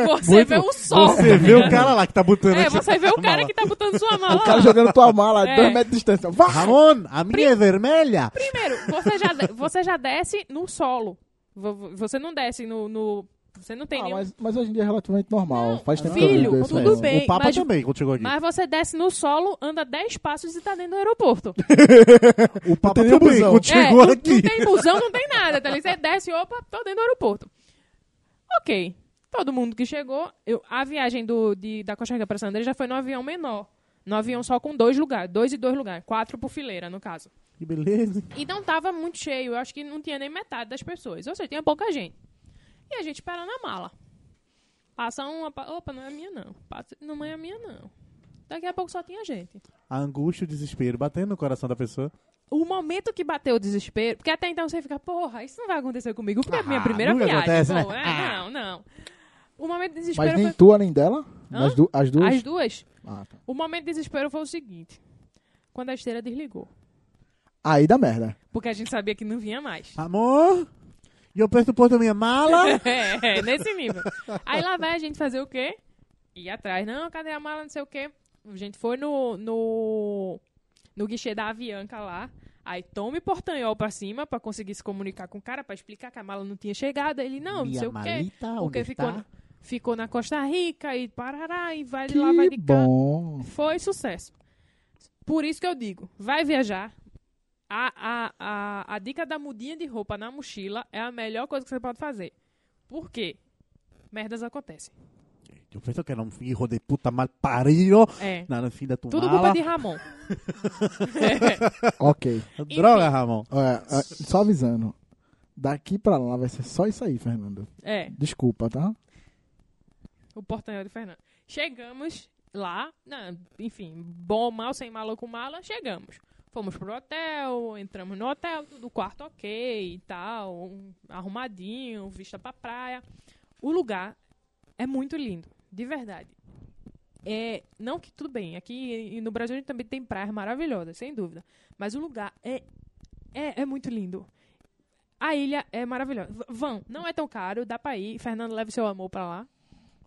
Você Muito- vê o sol. Você vê o cara lá que tá botando É, você vê o cara mala. que tá botando sua mala O cara lá. jogando tua mala a É. dois metros de distância. Vá! Ramon, a minha é vermelha. Primeiro, você já, você já desce no solo. Vo- vo- Você não desce no... no- você não tem Ah, nenhum... mas, mas hoje em dia é relativamente normal. Não, Faz tempo que eu filho, vejo isso tudo bem. O Papa mas- também, quando chegou aqui. Mas você desce no solo, anda 10 passos e tá dentro do aeroporto. O Papa também, quando É, chegou não, aqui. não tem busão, não tem nada. Tá você desce, opa, tô dentro do aeroporto. Ok. Todo mundo que chegou, eu- a viagem do, de, da Costa Rica para San Andrés já foi no avião menor. No avião só com dois lugares, dois e dois lugares, quatro por fileira, no caso. Que beleza. E não tava muito cheio, eu acho que não tinha nem metade das pessoas. Ou seja, tinha pouca gente. E a gente esperando a mala. Passa uma, pa- opa, não é a minha não. Passa, não é a minha não. Daqui a pouco só tinha gente. A angústia, o desespero batendo no coração da pessoa. O momento que bateu o desespero, porque até então você fica, porra, isso não vai acontecer comigo, porque é a minha Ah, primeira nunca viagem. acontece, né? é, Ah. Não, não. O momento de Mas desespero nem foi. tua nem dela? Hã? As, du as duas? As duas. Ah, tá. O momento de desespero foi o seguinte: quando a esteira desligou. Aí dá merda. Porque a gente sabia que não vinha mais. Amor, E eu porto da minha mala. <laughs> É, é, nesse nível. Aí lá vai a gente fazer o quê? Ir atrás. Não, cadê a mala, não sei o quê. A gente foi no, no, no guichê da Avianca lá. Aí tome portanhol pra cima pra conseguir se comunicar com o cara, pra explicar que a mala não tinha chegado. Ele, não, não minha sei o quê. Porque ficou, está? ficou na Costa Rica e parará, e vai de lá, vai de cá. bom. Foi sucesso. Por isso que eu digo, vai viajar. A, a, a, a dica da mudinha de roupa na mochila é a melhor coisa que você pode fazer. Por quê? Merdas acontecem. Eu penso que era um filho de puta mal parido. É. Na no fim da tua Tudo culpa de Ramon. Ok. Droga, Ramon. Olha, ah, só avisando. Daqui pra lá vai ser só isso aí, Fernando. é, Desculpa, tá? o portanhol de Fernando. Chegamos lá, não, enfim, bom, mal, sem mala ou com mala, chegamos. Fomos pro hotel, entramos no hotel, tudo quarto ok e tal, um- arrumadinho, vista pra praia. O lugar é muito lindo, de verdade. É, não que tudo bem, aqui no Brasil a gente também tem praias maravilhosas, sem dúvida. Mas o lugar é, é, é muito lindo. A ilha é maravilhosa. V- Vão, não é tão caro, dá pra ir. Fernando, leve seu amor pra lá.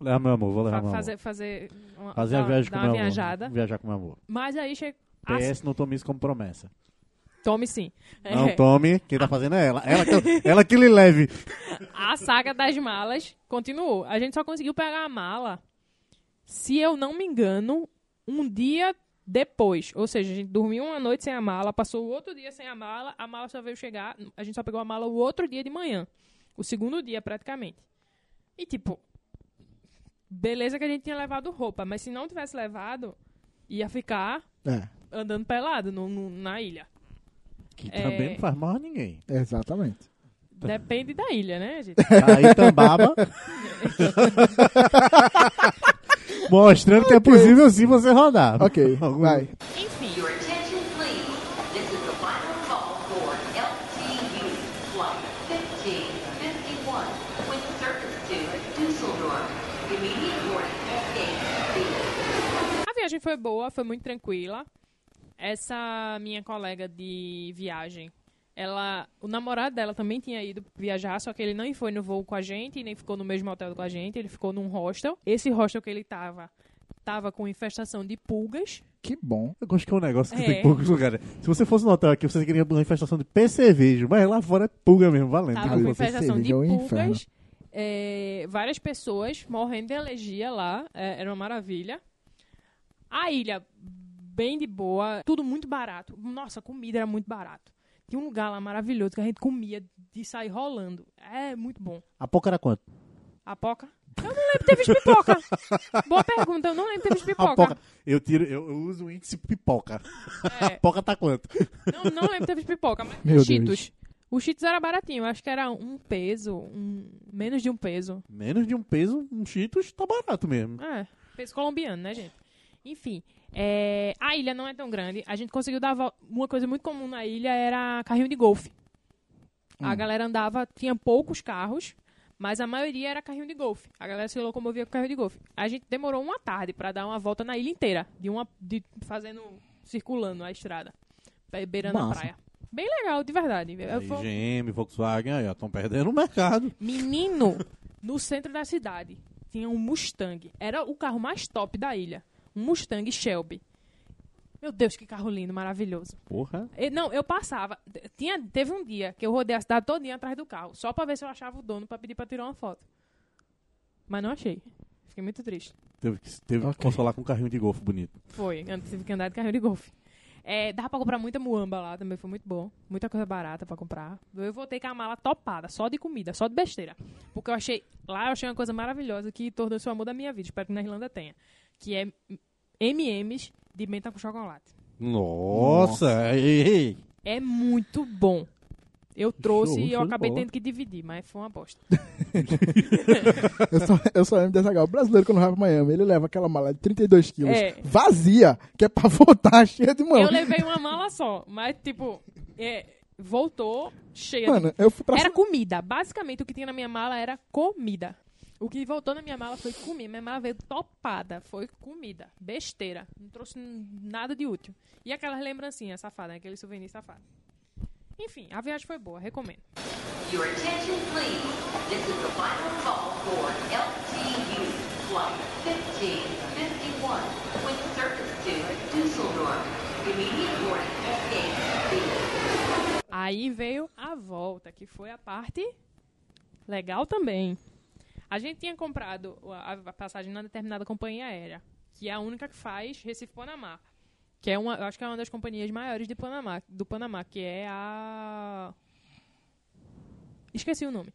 Leva meu amor, vou levar Fa- meu amor. fazer, fazer, uma, Fazer a dar- viagem com uma meu amor. viajada. Viajar com meu amor. Mas aí chega. PS, não tome isso como promessa. Tome sim. Não É, tome, quem tá fazendo é ela. Ela que, ela que lhe leve. a saga das malas continuou. A gente só conseguiu pegar a mala, se eu não me engano, um dia depois. Ou seja, a gente dormiu uma noite sem a mala, passou o outro dia sem a mala, a mala só veio chegar. A gente só pegou a mala o outro dia de manhã. O segundo dia, praticamente. E tipo. Beleza que a gente tinha levado roupa, mas se não tivesse levado, ia ficar É, andando pelado no- no- na ilha. Que É. também não faz mal a ninguém. exatamente. Depende da ilha, né, gente? <laughs> Aí Tambaba. <laughs> Mostrando que é possível sim você rodar. Ok, <laughs> Algum- vai. Enfim, Your attention, please. This is the final call for LTU Flight 1551 with service to Dusseldorf. Immediate boarding at gate B. a viagem foi boa, foi muito tranquila. Essa minha colega de viagem, ela, o namorado dela também tinha ido viajar, só que ele não foi no voo com a gente, nem ficou no mesmo hotel com a gente, ele ficou num hostel. Esse hostel que ele tava, tava com infestação de pulgas. Que bom. Eu gosto que é um negócio que É. tem poucos lugares. Se você fosse no hotel aqui, você queria uma infestação de percevejo, mas lá fora é pulga mesmo, valendo. Tava com infestação de é inferno. pulgas. é, várias pessoas morrendo de alergia lá. é, era uma maravilha. A ilha, bem de boa. Tudo muito barato. Nossa, a comida era muito barato. Tinha um lugar lá maravilhoso que a gente comia de sair rolando. É muito bom. A pouco era quanto? A poca? Eu não lembro de ter visto pipoca. Boa pergunta, eu não lembro de ter visto A pipoca. poca. Eu tiro, eu, eu uso o índice pipoca. A É, poca tá quanto? não, não lembro de ter visto pipoca, mas Meu os Deus. Cheetos. O Cheetos era baratinho, eu acho que era um peso, um, menos de um peso. Menos de um peso, um Cheetos tá barato mesmo. É, peso colombiano, né, gente? Enfim, é, a ilha não é tão grande. A gente conseguiu dar a Uma coisa muito comum na ilha era carrinho de golfe. A Hum. galera andava, tinha poucos carros, mas a maioria era carrinho de golfe. A galera se locomovia com carrinho de golfe. A gente demorou uma tarde pra dar uma volta na ilha inteira, de uma, de, fazendo, circulando a estrada, be- beirando a Massa. praia. Bem legal, de verdade. Aí, fui- GM, Volkswagen, aí, estão perdendo o mercado. Menino, no centro da cidade, tinha um Mustang. Era o carro mais top da ilha. Um Mustang Shelby. Meu Deus, que carro lindo, maravilhoso. Porra. E, não, eu passava. Tinha, teve um dia que eu rodei a cidade todinha atrás do carro, só pra ver se eu achava o dono pra pedir pra tirar uma foto. Mas não achei. Fiquei muito triste. Teve que, teve que Ok. consolar com um carrinho de golfe bonito. Foi, antes tive que andar de carrinho de golfe. É, dava pra comprar muita muamba lá também, foi muito bom. Muita coisa barata pra comprar. Eu voltei com a mala topada, só de comida, só de besteira. Porque eu achei, lá eu achei uma coisa maravilhosa que tornou-se o amor da minha vida. Espero que na Irlanda tenha. Que é M&M's de menta com chocolate. Nossa, ei. É muito bom. Eu trouxe Show, e eu de acabei bola. tendo que dividir, mas foi uma bosta. <laughs> Eu só, eu só lembro desse legal. O brasileiro, quando vai pra Miami, ele leva aquela mala de 32 quilos É. vazia, que é pra <laughs> voltar cheia de mão. Eu levei uma mala só, mas tipo, é, voltou cheia de Mano, eu fui pra Era comida. Basicamente, o que tinha na minha mala era comida. O que voltou na minha mala foi comida. Minha mala veio topada. Foi comida. Besteira. Não trouxe nada de útil. E aquelas lembrancinhas safadas, né? aquele souvenir safado. Enfim, a viagem foi boa, recomendo. Your attention, please. This is the final call for LTU Flight 1551 with service to. Immediate gate B. Aí veio a volta, que foi a parte legal também. A gente tinha comprado a, a passagem na determinada companhia aérea, que é a única que faz Recife-Panamá. Que é uma, eu acho que é uma das companhias maiores de Panamá, do Panamá, que é a. Esqueci o nome.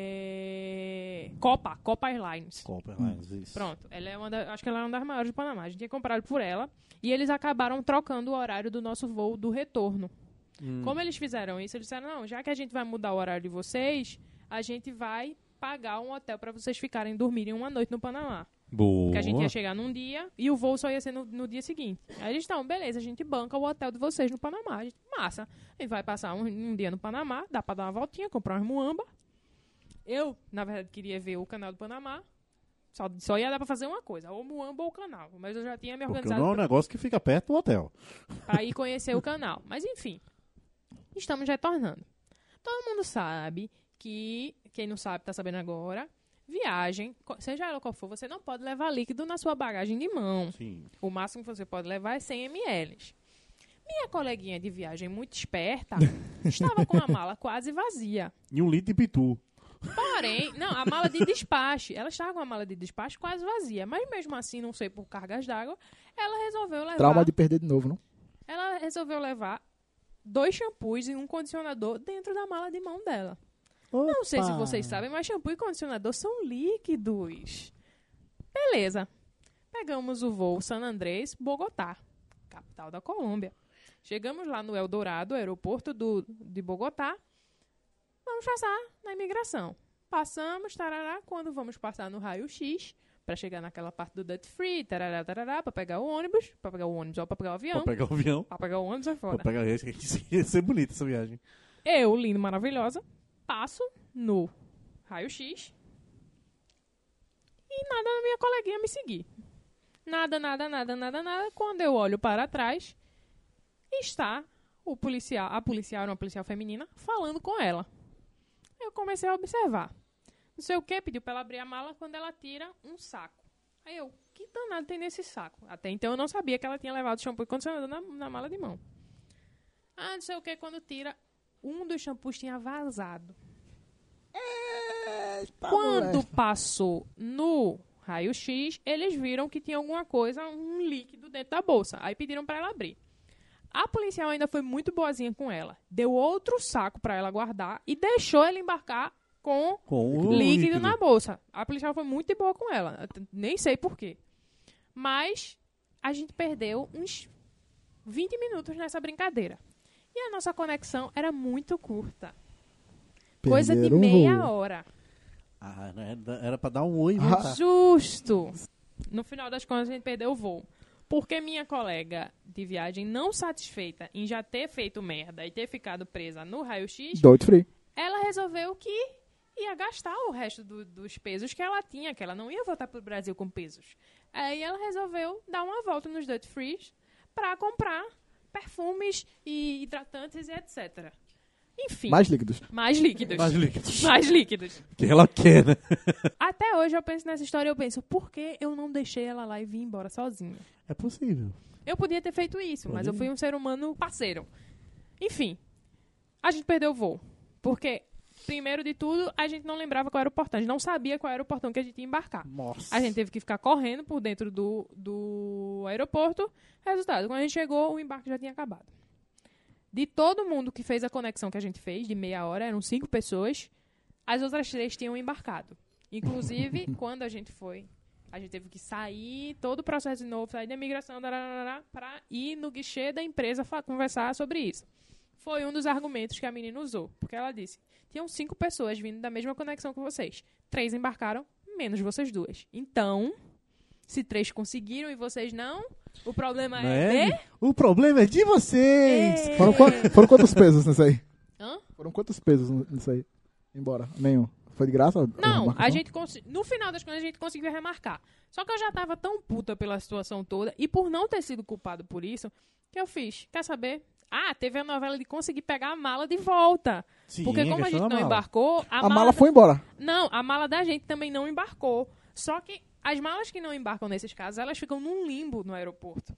É... Copa, Copa Airlines. Copa Airlines, isso. Pronto, ela é uma da- acho que ela é uma das maiores do Panamá. A gente tinha comprado por ela e eles acabaram trocando o horário do nosso voo do retorno. Hum. Como eles fizeram isso, eles disseram: não, já que a gente vai mudar o horário de vocês, a gente vai pagar um hotel para vocês ficarem dormirem uma noite no Panamá. Boa. Porque a gente ia chegar num dia e o voo só ia ser no, no dia seguinte. Aí eles estão, beleza, a gente banca o hotel de vocês no Panamá. A gente, massa. A gente vai passar um, um dia no Panamá, dá pra dar uma voltinha, comprar umas muamba. Eu, na verdade, queria ver o canal do Panamá. Só, só ia dar pra fazer uma coisa, ou muamba ou canal. Mas eu já tinha me Porque organizado não é um negócio que fica perto do hotel. <laughs> ir conhecer o canal. Mas enfim, estamos retornando. Todo mundo sabe que, quem não sabe tá sabendo agora, viagem, seja ela qual for, você não pode levar líquido na sua bagagem de mão. Sim. O máximo que você pode levar é 100 ml. Minha coleguinha de viagem muito esperta <laughs> estava com a mala quase vazia. E um litro de pitu. Porém, não, a mala de despacho. Ela estava com a mala de despacho quase vazia. Mas mesmo assim, não sei por cargas d'água, ela resolveu levar. Trauma de perder de novo, não? Ela resolveu levar dois shampoos e um condicionador dentro da mala de mão dela. Não sei se Opa. vocês sabem, mas shampoo e condicionador são líquidos. Beleza. Pegamos o voo San Andrés, Bogotá, capital da Colômbia. Chegamos lá no Eldorado, aeroporto do, de Bogotá. Vamos passar na imigração. Passamos, tarará, quando vamos passar no raio-x, para chegar naquela parte do duty free, tarará, tarará, para pegar o ônibus, para pegar o ônibus ou para pegar o avião. Pra pegar o avião. Pra pegar o ônibus é foda. pegar esse. <laughs> Ia ser bonita essa viagem. Eu, lindo, maravilhosa, passo no raio-x e nada da minha coleguinha me seguir. Nada, nada, nada, nada, nada. Quando eu olho para trás, está o policial, a policial, era uma policial feminina, falando com ela. Eu comecei a observar. Não sei o que, pediu pra ela abrir a mala quando ela tira um saco. Aí eu, que danado tem nesse saco? Até então eu não sabia que ela tinha levado shampoo e condicionador na, na mala de mão. Ah, não sei o que, quando tira, um dos shampoos tinha vazado. Quando passou no raio-x, eles viram que tinha alguma coisa, um líquido dentro da bolsa. Aí pediram pra ela abrir. A policial ainda foi muito boazinha com ela. Deu outro saco pra ela guardar e deixou ela embarcar com Com o líquido, na bolsa. A policial foi muito boa com ela. Nem sei porquê. Mas a gente perdeu uns 20 minutos nessa brincadeira. E a nossa conexão era muito curta. Coisa de Perderam o meia voo. hora. Ah, né? Era pra dar um oi Ah. Justo. No final das contas, a gente perdeu o voo. Porque minha colega de viagem, não satisfeita em já ter feito merda e ter ficado presa no raio-x, free. ela resolveu que ia gastar o resto do- dos pesos que ela tinha, que ela não ia voltar pro Brasil com pesos. Aí ela resolveu dar uma volta nos Duty Frees para comprar perfumes e hidratantes e etc. Enfim, Mais líquidos. mais líquidos. Mais líquidos. Mais líquidos. Que ela quer, né? Até hoje eu penso nessa história, eu penso, por que eu não deixei ela lá e vim embora sozinha? É possível. Eu podia ter feito isso, mas eu Pode. fui um ser humano parceiro. Enfim, a gente perdeu o voo. Porque, primeiro de tudo, a gente não lembrava qual era o portão. A gente não sabia qual era o portão que a gente ia embarcar. Nossa. A gente teve que ficar correndo por dentro do, do aeroporto. Resultado, quando a gente chegou, o embarque já tinha acabado. De todo mundo que fez a conexão que a gente fez, de meia hora, eram cinco pessoas. As outras três tinham embarcado. Inclusive, <laughs> quando a gente foi, a gente teve que sair, todo o processo de novo, sair da imigração, para ir no guichê da empresa conversar sobre isso. Foi um dos argumentos que a menina usou. Porque ela disse: tinham cinco pessoas vindo da mesma conexão que vocês. Três embarcaram, menos vocês duas. Então, se três conseguiram e vocês não, o problema Não é, é? de... O problema é de vocês. É. Foram, qua- foram quantos pesos nisso aí? Hã? Foram quantos pesos nisso aí? Embora. Nenhum. Foi de graça? Não, a gente no final das contas a gente conseguiu remarcar. Só que eu já tava tão puta pela situação toda e por não ter sido culpado por isso, que eu fiz. Quer saber? Ah, teve a novela de conseguir pegar a mala de volta. Sim, Porque como a gente não mala. embarcou, a, A mala foi embora. Não, a mala da gente também não embarcou. Só que as malas que não embarcam nesses casos, elas ficam num limbo no aeroporto.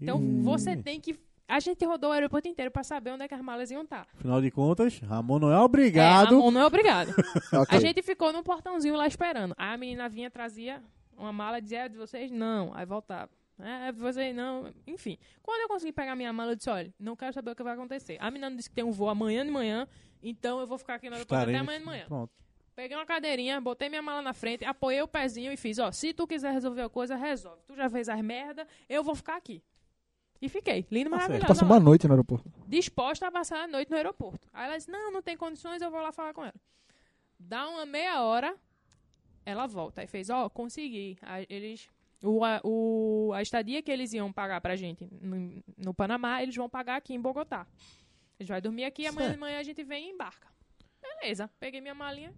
Então você tem que. A gente rodou o aeroporto inteiro pra saber onde é que as malas iam estar. Afinal de contas, Ramon não é É, obrigado. Ramon não é obrigado. <laughs> Ok. A gente ficou no portãozinho lá esperando. Aí a menina vinha, trazia uma mala e dizia, é de vocês? Não. Aí voltava. É, de vocês não. Enfim. Quando eu consegui pegar minha mala, eu disse, olha, não quero saber o que vai acontecer. A menina disse que tem um voo amanhã de manhã, então eu vou ficar aqui no aeroporto até Estaremos- amanhã de manhã. Pronto. Peguei uma cadeirinha, botei minha mala na frente, apoiei o pezinho e fiz, ó, se tu quiser resolver a coisa, resolve. Tu já fez as merda, eu vou ficar aqui. E fiquei, lindo, Tá maravilhoso. Passou uma noite no aeroporto. disposta a passar a noite no aeroporto. Aí ela disse, não, não tem condições, eu vou lá falar com ela. Dá uma meia hora, ela volta. Aí fez, ó, consegui. Aí eles, o, a, o, a estadia que eles iam pagar pra gente no, no Panamá, eles vão pagar aqui em Bogotá. A gente vai dormir aqui, amanhã de manhã a gente vem e embarca. Beleza, peguei minha malinha.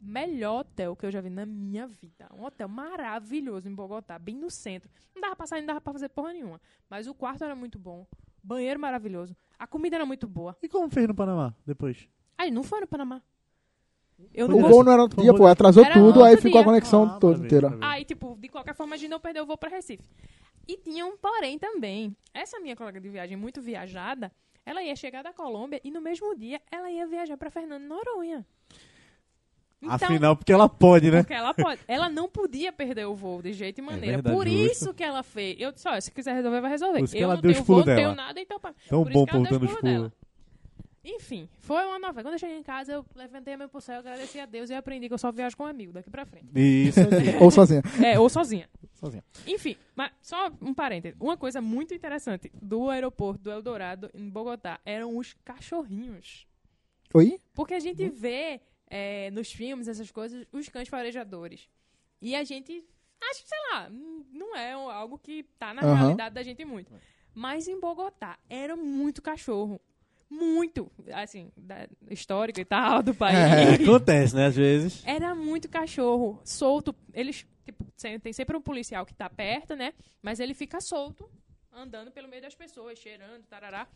Melhor hotel que eu já vi na minha vida. Um hotel maravilhoso em Bogotá, bem no centro. Não dava pra sair, não dava pra fazer porra nenhuma. Mas o quarto era muito bom. Banheiro maravilhoso. A comida era muito boa. E como fez no Panamá depois? Aí não foi no Panamá. Eu O voo não era outro Foi dia, pô. Atrasou Era tudo, aí ficou a dia. conexão Ah, toda inteira. Aí, tipo, de qualquer forma, a gente não perdeu o voo pra Recife. E tinha um porém também. Essa minha colega de viagem, muito viajada, ela ia chegar da Colômbia e no mesmo dia ela ia viajar pra Fernando de Noronha. Então, Afinal, porque ela pode, né? Porque ela pode. Ela não podia perder o voo de jeito e maneira. verdade, Por justo. isso que ela fez. Eu disse, olha, se quiser resolver, vai resolver. Por isso que eu ela não deu os tenho pulos voo, não dela. tenho nada, então... pá. Tão Por bom isso que ela povo deu dando os os pulos pulos. dela. Enfim, foi uma novela. Quando eu cheguei em casa, eu levantei a mão pro céu, agradeci a Deus e aprendi que eu só viajo com um amigo daqui pra frente. Isso. <laughs> Ou sozinha. É, ou sozinha. Sozinha. Enfim, mas só um parêntese. Uma coisa muito interessante do aeroporto do Eldorado, em Bogotá, eram os cachorrinhos. Oi? Porque a gente vê é, nos filmes, essas coisas, os cães farejadores. E a gente, acho que, sei lá, não é algo que tá na Aham. realidade da gente muito. Mas em Bogotá, era muito cachorro. Muito. Assim, histórico e tal, do <laughs> país. É, acontece, né? Às vezes. Era muito cachorro, solto. Eles, tipo, tem sempre um policial que tá perto, né? Mas ele fica solto, andando pelo meio das pessoas, cheirando, tarará.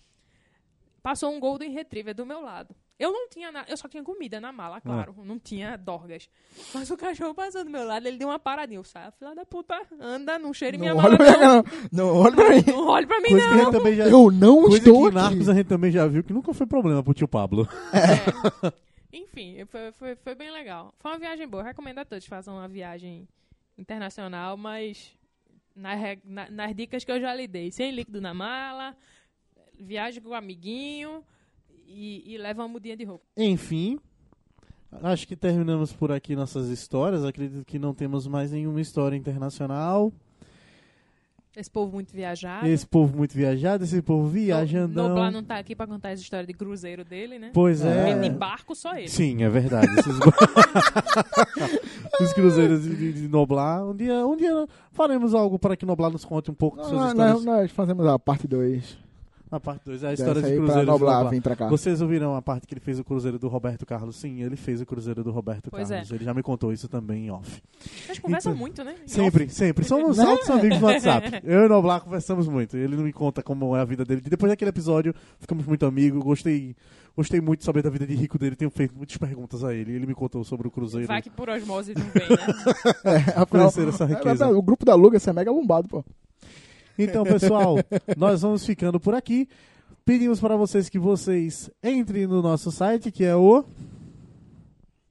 Passou um Golden Retriever do meu lado. Eu não tinha nada, eu só tinha comida na mala, claro. Não tinha dorgas. Mas o cachorro passou do meu lado, ele deu uma paradinha. Eu saio, filha da puta, anda, não cheire minha Não mala, olha pra mim, não. não. Não olha pra <laughs> mim. Não olhe pra mim, Coisa que a não. gente também já. Eu não Coisa estou que aqui. Narcos a gente também já viu que nunca foi problema pro tio Pablo. É. Enfim, foi, foi, foi bem legal. Foi uma viagem boa. Eu recomendo a todos que façam uma viagem internacional, mas na reg- na- nas dicas que eu já lhe dei. Sem líquido na mala, viagem com o amiguinho e, e leva uma mudinha de roupa. Enfim, acho que terminamos por aqui nossas histórias. Acredito que não temos mais nenhuma história internacional. Esse povo muito viajado. Esse povo muito viajado, esse povo viajandão. Noblar não tá aqui pra contar essa história de cruzeiro dele, né? Pois É. é. De barco, só ele. Sim, é verdade. Esses... <laughs> Os cruzeiros de, de- de Noblar. Um dia, um dia faremos algo para que Noblar nos conte um pouco de suas Ah, histórias. nós, nós fazemos a parte 2. Na parte 2, a história de de noblar, vir pra cá. Vocês ouviram a parte que ele fez o cruzeiro do Roberto Carlos? Sim, ele fez o cruzeiro do Roberto Pois Carlos. Ele já me contou isso também em off. Vocês conversam Então, muito, né? Em Sempre, sempre. Somos Né? altos amigos no WhatsApp. <laughs> Eu e o Noblar conversamos muito. Ele não me conta como é a vida dele. Depois daquele episódio, ficamos muito amigos. Gostei, gostei muito de saber da vida de rico dele. Tenho feito muitas perguntas a ele. Ele me contou sobre o cruzeiro. Vai que por osmose não vem, né? <laughs> É, afinal, essa <laughs> riqueza. é, o grupo da Luga é mega bombado, pô. Então, pessoal, nós vamos ficando por aqui. Pedimos para vocês que vocês entrem no nosso site, que é o.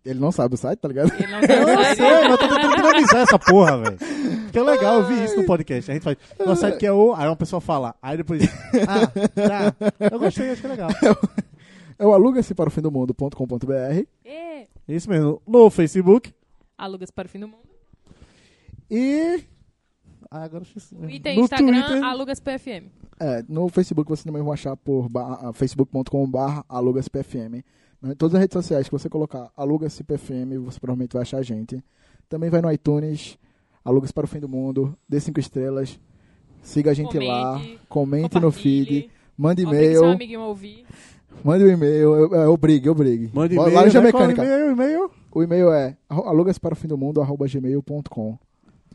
Ele não sabe o site, tá ligado? Ele não tem Eu site. sei, mas eu tô tentando finalizar essa porra, velho. Que é legal, eu vi isso no podcast. A gente faz. Nosso site que é o. Aí uma pessoa fala. Aí depois. Ah, tá. Eu gostei, acho que é legal. É o aluga-se para o fim do mundo.com.br. É. Isso mesmo. No Facebook. Alugas para o fim do mundo. E. Ah, agora eu esqueci. E tem no Instagram, Twitter. Alugas PFM. É, no Facebook você também vai achar por ba- facebook.com.br alugaspfm. Em todas as redes sociais que você colocar aluga-se PFM, você provavelmente vai achar a gente. Também vai no iTunes, aluga-se para o fim do mundo, dê cinco estrelas, siga a gente lá, Comente, comente no feed, mande e-mail, amiguinho a ouvir. mande um e-mail, eu- é, obrigue, obrigue. Mande e-mail. Laranja né? Qual é o Mecânica. e-mail? O e-mail é aluga-se para o fim do mundo, arroba gmail.com.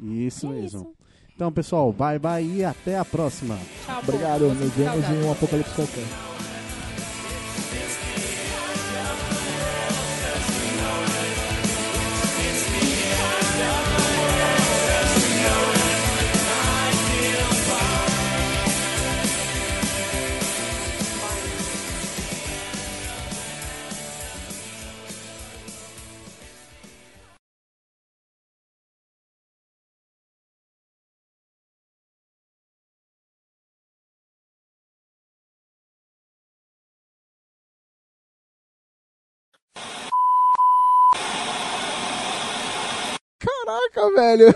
Isso É mesmo. Então, pessoal, bye bye e até a próxima. Tchau, Obrigado, nos vemos em um apocalipse qualquer. Caraca, velho.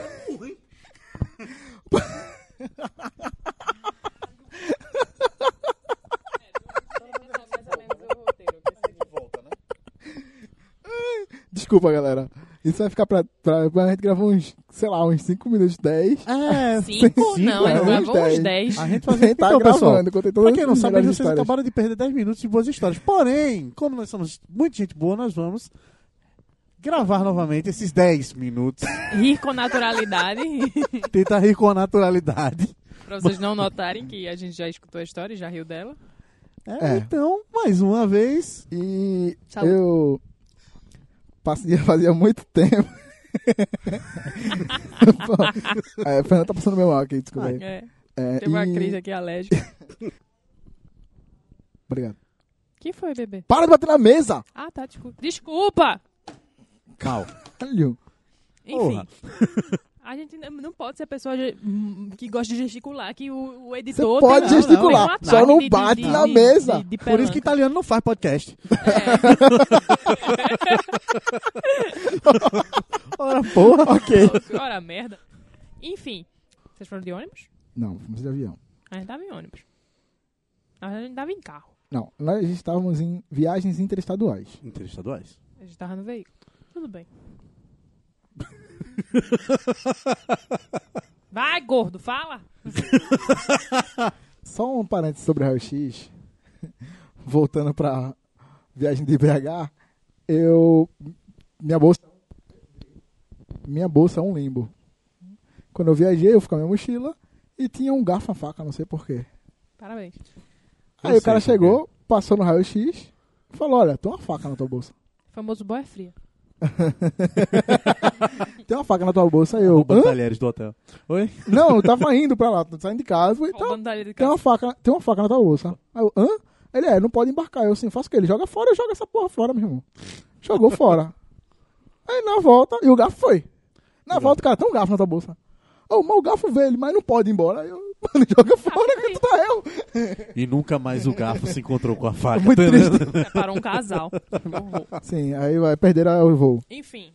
Desculpa, galera. Isso vai ficar pra, pra, pra gente gravar uns, sei lá, uns 5 minutos, 10. É, Cinco? Não, é, ele uns gravou dez. uns 10. A gente A fazia gente tá então, pessoal. Pra quem não sabe, vocês histórias. acabaram de perder 10 minutos de boas histórias. Porém, como nós somos muita gente boa, nós vamos gravar novamente esses 10 minutos. Rir com naturalidade. <laughs> Tentar rir com a naturalidade. pra vocês não notarem que a gente já escutou a história e já riu dela. É, É. Então, mais uma vez. E Saúde. eu passei, <laughs> fazia muito tempo. <laughs> É, o Fernando tá passando meu mal aqui, desculpa aí. É, É, teve uma e- crise aqui alérgica. Obrigado. que foi, bebê? Para de bater na mesa! Ah, tá, desculpa. Desculpa! Cal. Caralho. Enfim. <laughs> A gente não- não pode ser a pessoa hum, que gosta de gesticular, que o, o editor... Você pode tem- gesticular, tem um só não de- de- bate de- na de- mesa. de- de Por isso que italiano não faz podcast. <laughs> Ora, porra. Ok. Ora, merda. Enfim. Vocês foram de ônibus? Não, fomos de avião. A gente tava em ônibus. Na verdade, a gente tava em carro. Não, nós estávamos em viagens interestaduais. Interestaduais. A gente tava no veículo. Tudo bem. <laughs> Vai, gordo, fala! <laughs> Só um parênteses sobre raio-x. Voltando pra viagem de BH, eu. Minha bolsa. Minha bolsa é um limbo. Quando eu viajei, eu fui com a minha mochila e tinha um garfo a faca, não sei porquê. Parabéns. Aí Eu o cara chegou, passou no raio-x e falou: Olha, tem uma faca na tua bolsa. Famoso boia fria. <laughs> Tem uma faca na tua bolsa. Aí eu. Roubando Hã? talheres do hotel. Oi? Não, eu tava indo pra lá, tô saindo de casa e Roubando dali de tem uma casa. faca, tem uma faca na tua bolsa. Aí eu, hã? Ele é, não pode embarcar. Eu assim, faço o quê? Ele joga fora, eu jogo essa porra fora, meu irmão. Jogou fora. Aí na volta, e o garfo foi. Na volta, cara, tem um garfo na tua bolsa. Ô, mas o garfo veio, ele, mas não pode ir embora. Aí eu, mano, joga fora que tu tá eu. E nunca mais o garfo se encontrou com a faca. Muito tá triste. Separou um casal. Sim, aí vai perder o voo. Enfim,